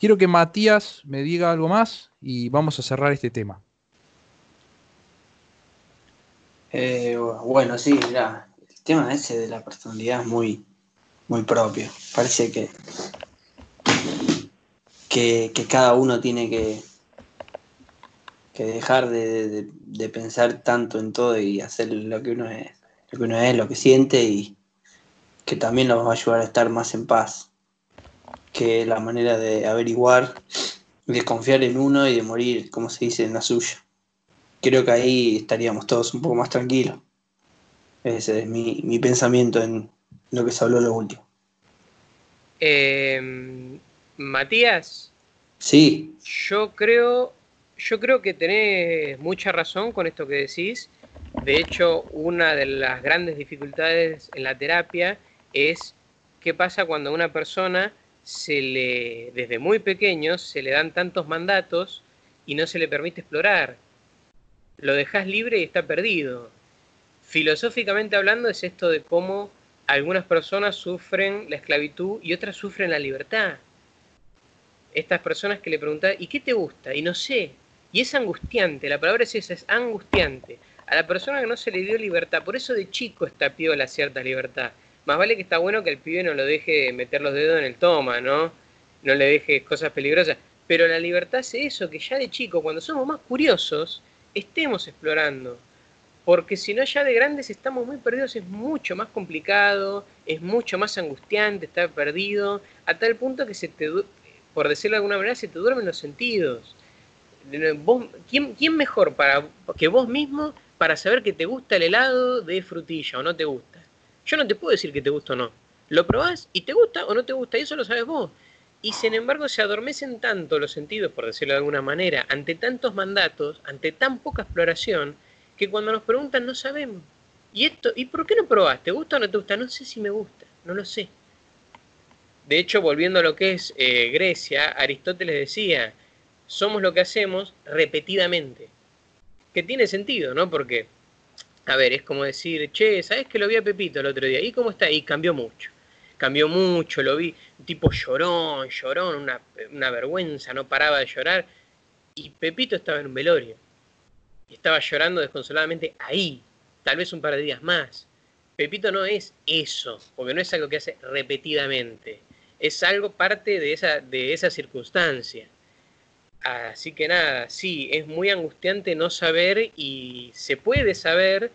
Quiero que Matías me diga algo más y vamos a cerrar este tema. Eh, bueno, sí, mira, el tema ese de la personalidad es muy, muy propio. Parece que que, cada uno tiene que, que dejar de, pensar tanto en todo y hacer lo que uno es, lo que uno es, lo que siente y que también nos va a ayudar a estar más en paz. Que la manera de averiguar, de confiar en uno y de morir, como se dice, en la suya. Creo que ahí estaríamos todos un poco más tranquilos. Ese es mi, pensamiento en lo que se habló lo último. Eh, Matías. Sí. Yo creo, yo creo que tenés mucha razón con esto que decís. De hecho, una de las grandes dificultades en la terapia es qué pasa cuando a una persona se le, desde muy pequeño, se le dan tantos mandatos y no se le permite explorar. Lo dejas libre y está perdido. Filosóficamente hablando es esto de cómo algunas personas sufren la esclavitud y otras sufren la libertad estas personas que le preguntan, ¿y qué te gusta? Y no sé. Y es angustiante, la palabra es esa, es angustiante. A la persona que no se le dio libertad, por eso de chico está la cierta libertad. Más vale que está bueno que el pibe no lo deje meter los dedos en el toma, ¿no? No le deje cosas peligrosas. Pero la libertad es eso, que ya de chico, cuando somos más curiosos, estemos explorando. Porque si no, ya de grandes estamos muy perdidos, es mucho más complicado, es mucho más angustiante estar perdido, a tal punto que se te, por decirlo de alguna manera, se te duermen los sentidos. ¿Quién, mejor para, que vos mismo para saber que te gusta el helado de frutilla o no te gusta? Yo no te puedo decir que te gusta o no. Lo probás y te gusta o no te gusta, y eso lo sabes vos. Y sin embargo se adormecen tanto los sentidos, por decirlo de alguna manera, ante tantos mandatos, ante tan poca exploración, que cuando nos preguntan no sabemos. ¿Y esto? ¿Y por qué no probás? ¿Te gusta o no te gusta? No sé si me gusta, no lo sé. De hecho, volviendo a lo que es eh, Grecia, Aristóteles decía, somos lo que hacemos repetidamente. Que tiene sentido, ¿no? Porque, a ver, es como decir, che, ¿sabes que lo vi a Pepito el otro día? ¿Y cómo está? Y cambió mucho. Cambió mucho, lo vi, tipo llorón, llorón, una, una vergüenza, no paraba de llorar. Y Pepito estaba en un velorio. Y estaba llorando desconsoladamente ahí, tal vez un par de días más. Pepito no es eso, porque no es algo que hace repetidamente es algo parte de esa, de esa circunstancia. Así que nada, sí, es muy angustiante no saber y se puede saber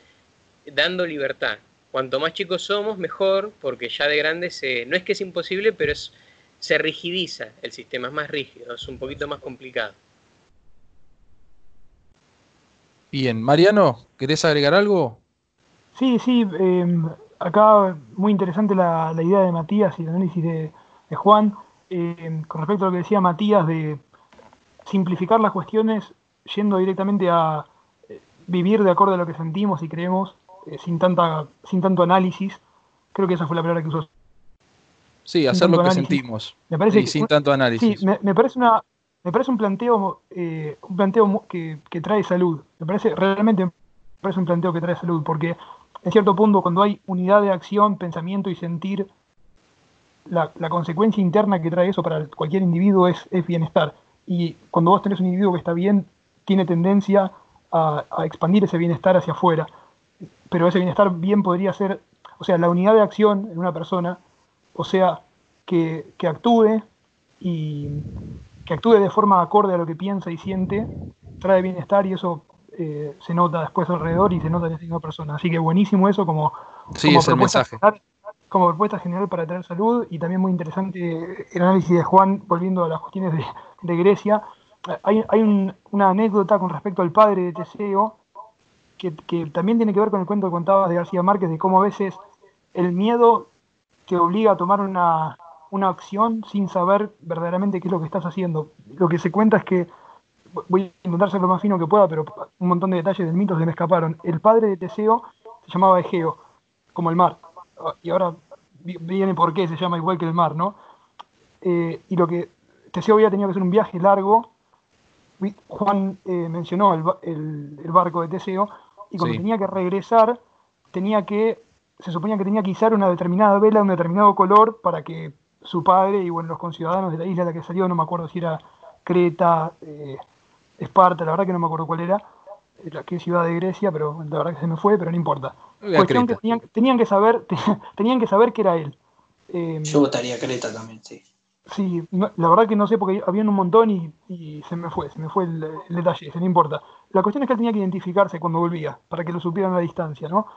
dando libertad. Cuanto más chicos somos, mejor, porque ya de grandes se, no es que es imposible, pero es, se rigidiza el sistema, es más rígido, es un poquito más complicado. Bien, Mariano, ¿querés agregar algo? Sí, sí, em, acá muy interesante la, la idea de Matías y el análisis de, de Juan, eh, con respecto a lo que decía Matías de simplificar las cuestiones yendo directamente a eh, vivir de acuerdo a lo que sentimos y creemos, eh, sin, tanta, sin tanto análisis. Creo que esa fue la palabra que usó. Sí, hacer lo que sentimos. Me parece y sin tanto análisis. Sí, me, parece una, me parece un planteo, un planteo que, que, trae salud. Me parece realmente me parece un planteo que trae salud, porque en cierto punto cuando hay unidad de acción, pensamiento y sentir la, consecuencia interna que trae eso para cualquier individuo es, bienestar. Y cuando vos tenés un individuo que está bien, tiene tendencia a, expandir ese bienestar hacia afuera. Pero ese bienestar bien podría ser, o sea, la unidad de acción en una persona, o sea, que, actúe y que actúe de forma acorde a lo que piensa y siente, trae bienestar y eso eh, se nota después alrededor y se nota en esa misma persona. Así que buenísimo eso como, sí, es el mensaje como propuesta general para traer salud y también muy interesante el análisis de Juan volviendo a las cuestiones de, Grecia. Hay, una anécdota con respecto al padre de Teseo que, también tiene que ver con el cuento que contabas de García Márquez de cómo a veces el miedo te obliga a tomar una, una acción sin saber verdaderamente qué es lo que estás haciendo. Lo que se cuenta es que, voy a intentar ser lo más fino que pueda, pero un montón de detalles del mito se me escaparon. El padre de Teseo se llamaba Egeo, como el mar y ahora viene por qué se llama igual que el mar, ¿no? Eh, y lo que Teseo había tenido que hacer un viaje largo. Juan eh, mencionó el, barco de Teseo, y cuando tenía que regresar, tenía que, se suponía que tenía que izar una determinada vela de un determinado color para que su padre y bueno, los conciudadanos de la isla a la que salió, no me acuerdo si era Creta, eh, Esparta, la verdad que no me acuerdo cuál era, la que ciudad de Grecia, pero la verdad que se me fue, pero no importa. Cuestión que tenían, que saber, tenían que saber que era él. Em, Yo votaría Creta también, sí. Sí, la verdad que no sé porque habían un montón y, se me fue, se me fue el, detalle, se no importa. La cuestión es que él tenía que identificarse cuando volvía, para que lo supieran a la distancia, ¿no?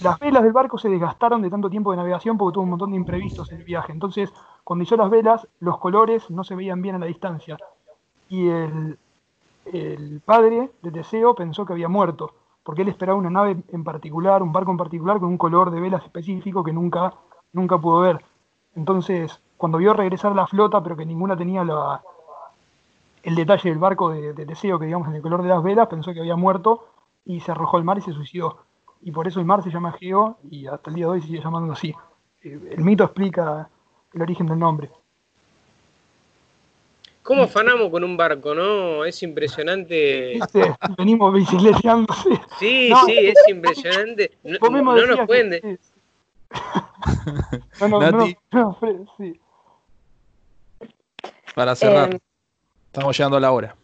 Las velas del barco se desgastaron de tanto tiempo de navegación porque tuvo un montón de imprevistos en el viaje. Entonces, cuando hizo las velas, los colores no se veían bien a la distancia. Y el, el padre de Teseo pensó que había muerto, porque él esperaba una nave en particular, un barco en particular, con un color de velas específico que nunca, nunca pudo ver. Entonces, cuando vio regresar la flota, pero que ninguna tenía la, el detalle del barco de, Teseo, que digamos en el color de las velas, pensó que había muerto y se arrojó al mar y se suicidó. Y por eso el mar se llama Geo y hasta el día de hoy se sigue llamando así. El mito explica el origen del nombre. ¿Cómo afanamos con un barco, no? Es impresionante. Venimos bicicleteando. Sí, sí, es impresionante. No, nos pueden. no, no, no, sí. Para cerrar, em, estamos llegando a la hora.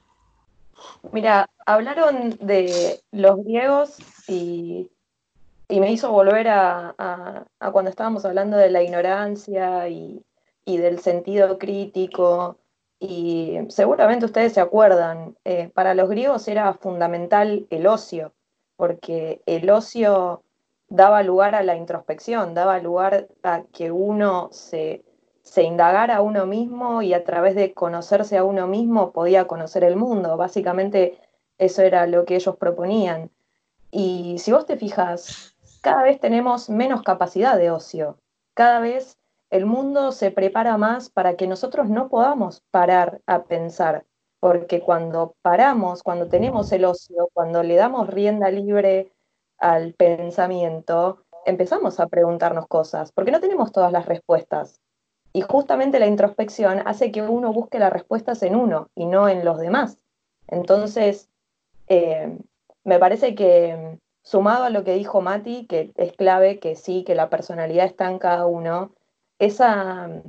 Mira, hablaron de los griegos y, me hizo volver a, cuando estábamos hablando de la ignorancia y, y del sentido crítico y seguramente ustedes se acuerdan, eh, para los griegos era fundamental el ocio, porque el ocio daba lugar a la introspección, daba lugar a que uno se, se indagara a uno mismo y a través de conocerse a uno mismo podía conocer el mundo. Básicamente eso era lo que ellos proponían. Y si vos te fijas, cada vez tenemos menos capacidad de ocio, cada vez el mundo se prepara más para que nosotros no podamos parar a pensar, porque cuando paramos, cuando tenemos el ocio, cuando le damos rienda libre al pensamiento, empezamos a preguntarnos cosas, porque no tenemos todas las respuestas. Y justamente la introspección hace que uno busque las respuestas en uno y no en los demás. Entonces, eh, me parece que sumado a lo que dijo Mati, que es clave que sí, que la personalidad está en cada uno, esa,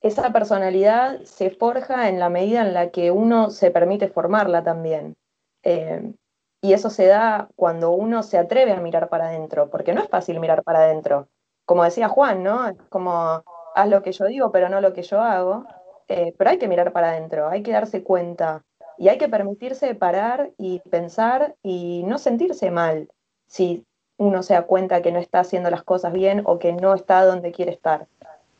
esa personalidad se forja en la medida en la que uno se permite formarla también. Eh, y eso se da cuando uno se atreve a mirar para adentro, porque no es fácil mirar para adentro. Como decía Juan, ¿no? Es como, haz lo que yo digo, pero no lo que yo hago. Eh, pero hay que mirar para adentro, hay que darse cuenta y hay que permitirse parar y pensar y no sentirse mal si uno se da cuenta que no está haciendo las cosas bien o que no está donde quiere estar.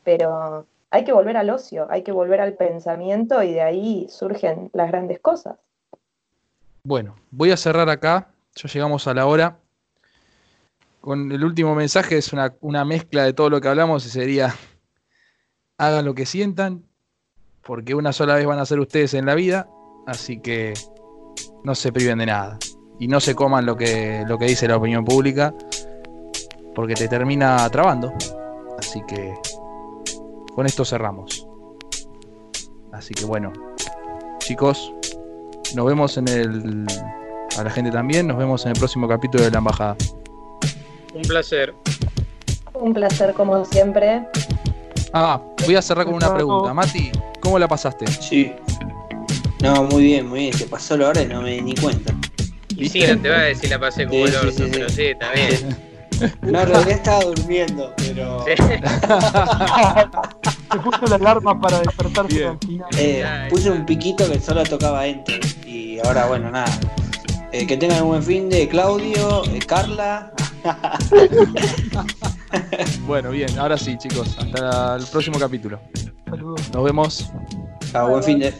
Pero hay que volver al ocio, hay que volver al pensamiento y de ahí surgen las grandes cosas. Bueno, voy a cerrar acá, ya llegamos a la hora. Con el último mensaje es una, una mezcla de todo lo que hablamos y sería, hagan lo que sientan, porque una sola vez van a ser ustedes en la vida, así que no se priven de nada y no se coman lo que, lo que dice la opinión pública, porque te termina trabando. Así que con esto cerramos. Así que bueno, chicos, nos vemos en el. A la gente también, nos vemos en el próximo capítulo de la embajada. Un placer. Un placer, como siempre. Ah, voy a cerrar con una pregunta. Mati, ¿cómo la pasaste? Sí. No, muy bien, muy bien. Se pasó la hora y no me di ni cuenta. Y sí, no te va a decir la pasé como el orto, pero sí, está bien. No, en realidad estaba durmiendo, pero. Se puso la alarma para despertarse al final. Eh, puse un piquito que solo tocaba enter. Y ahora, bueno, nada. Eh, que tengan un buen fin de Claudio, eh, Carla. bueno, bien, ahora sí, chicos. Hasta el próximo capítulo. Nos vemos. Chao, buen fin de.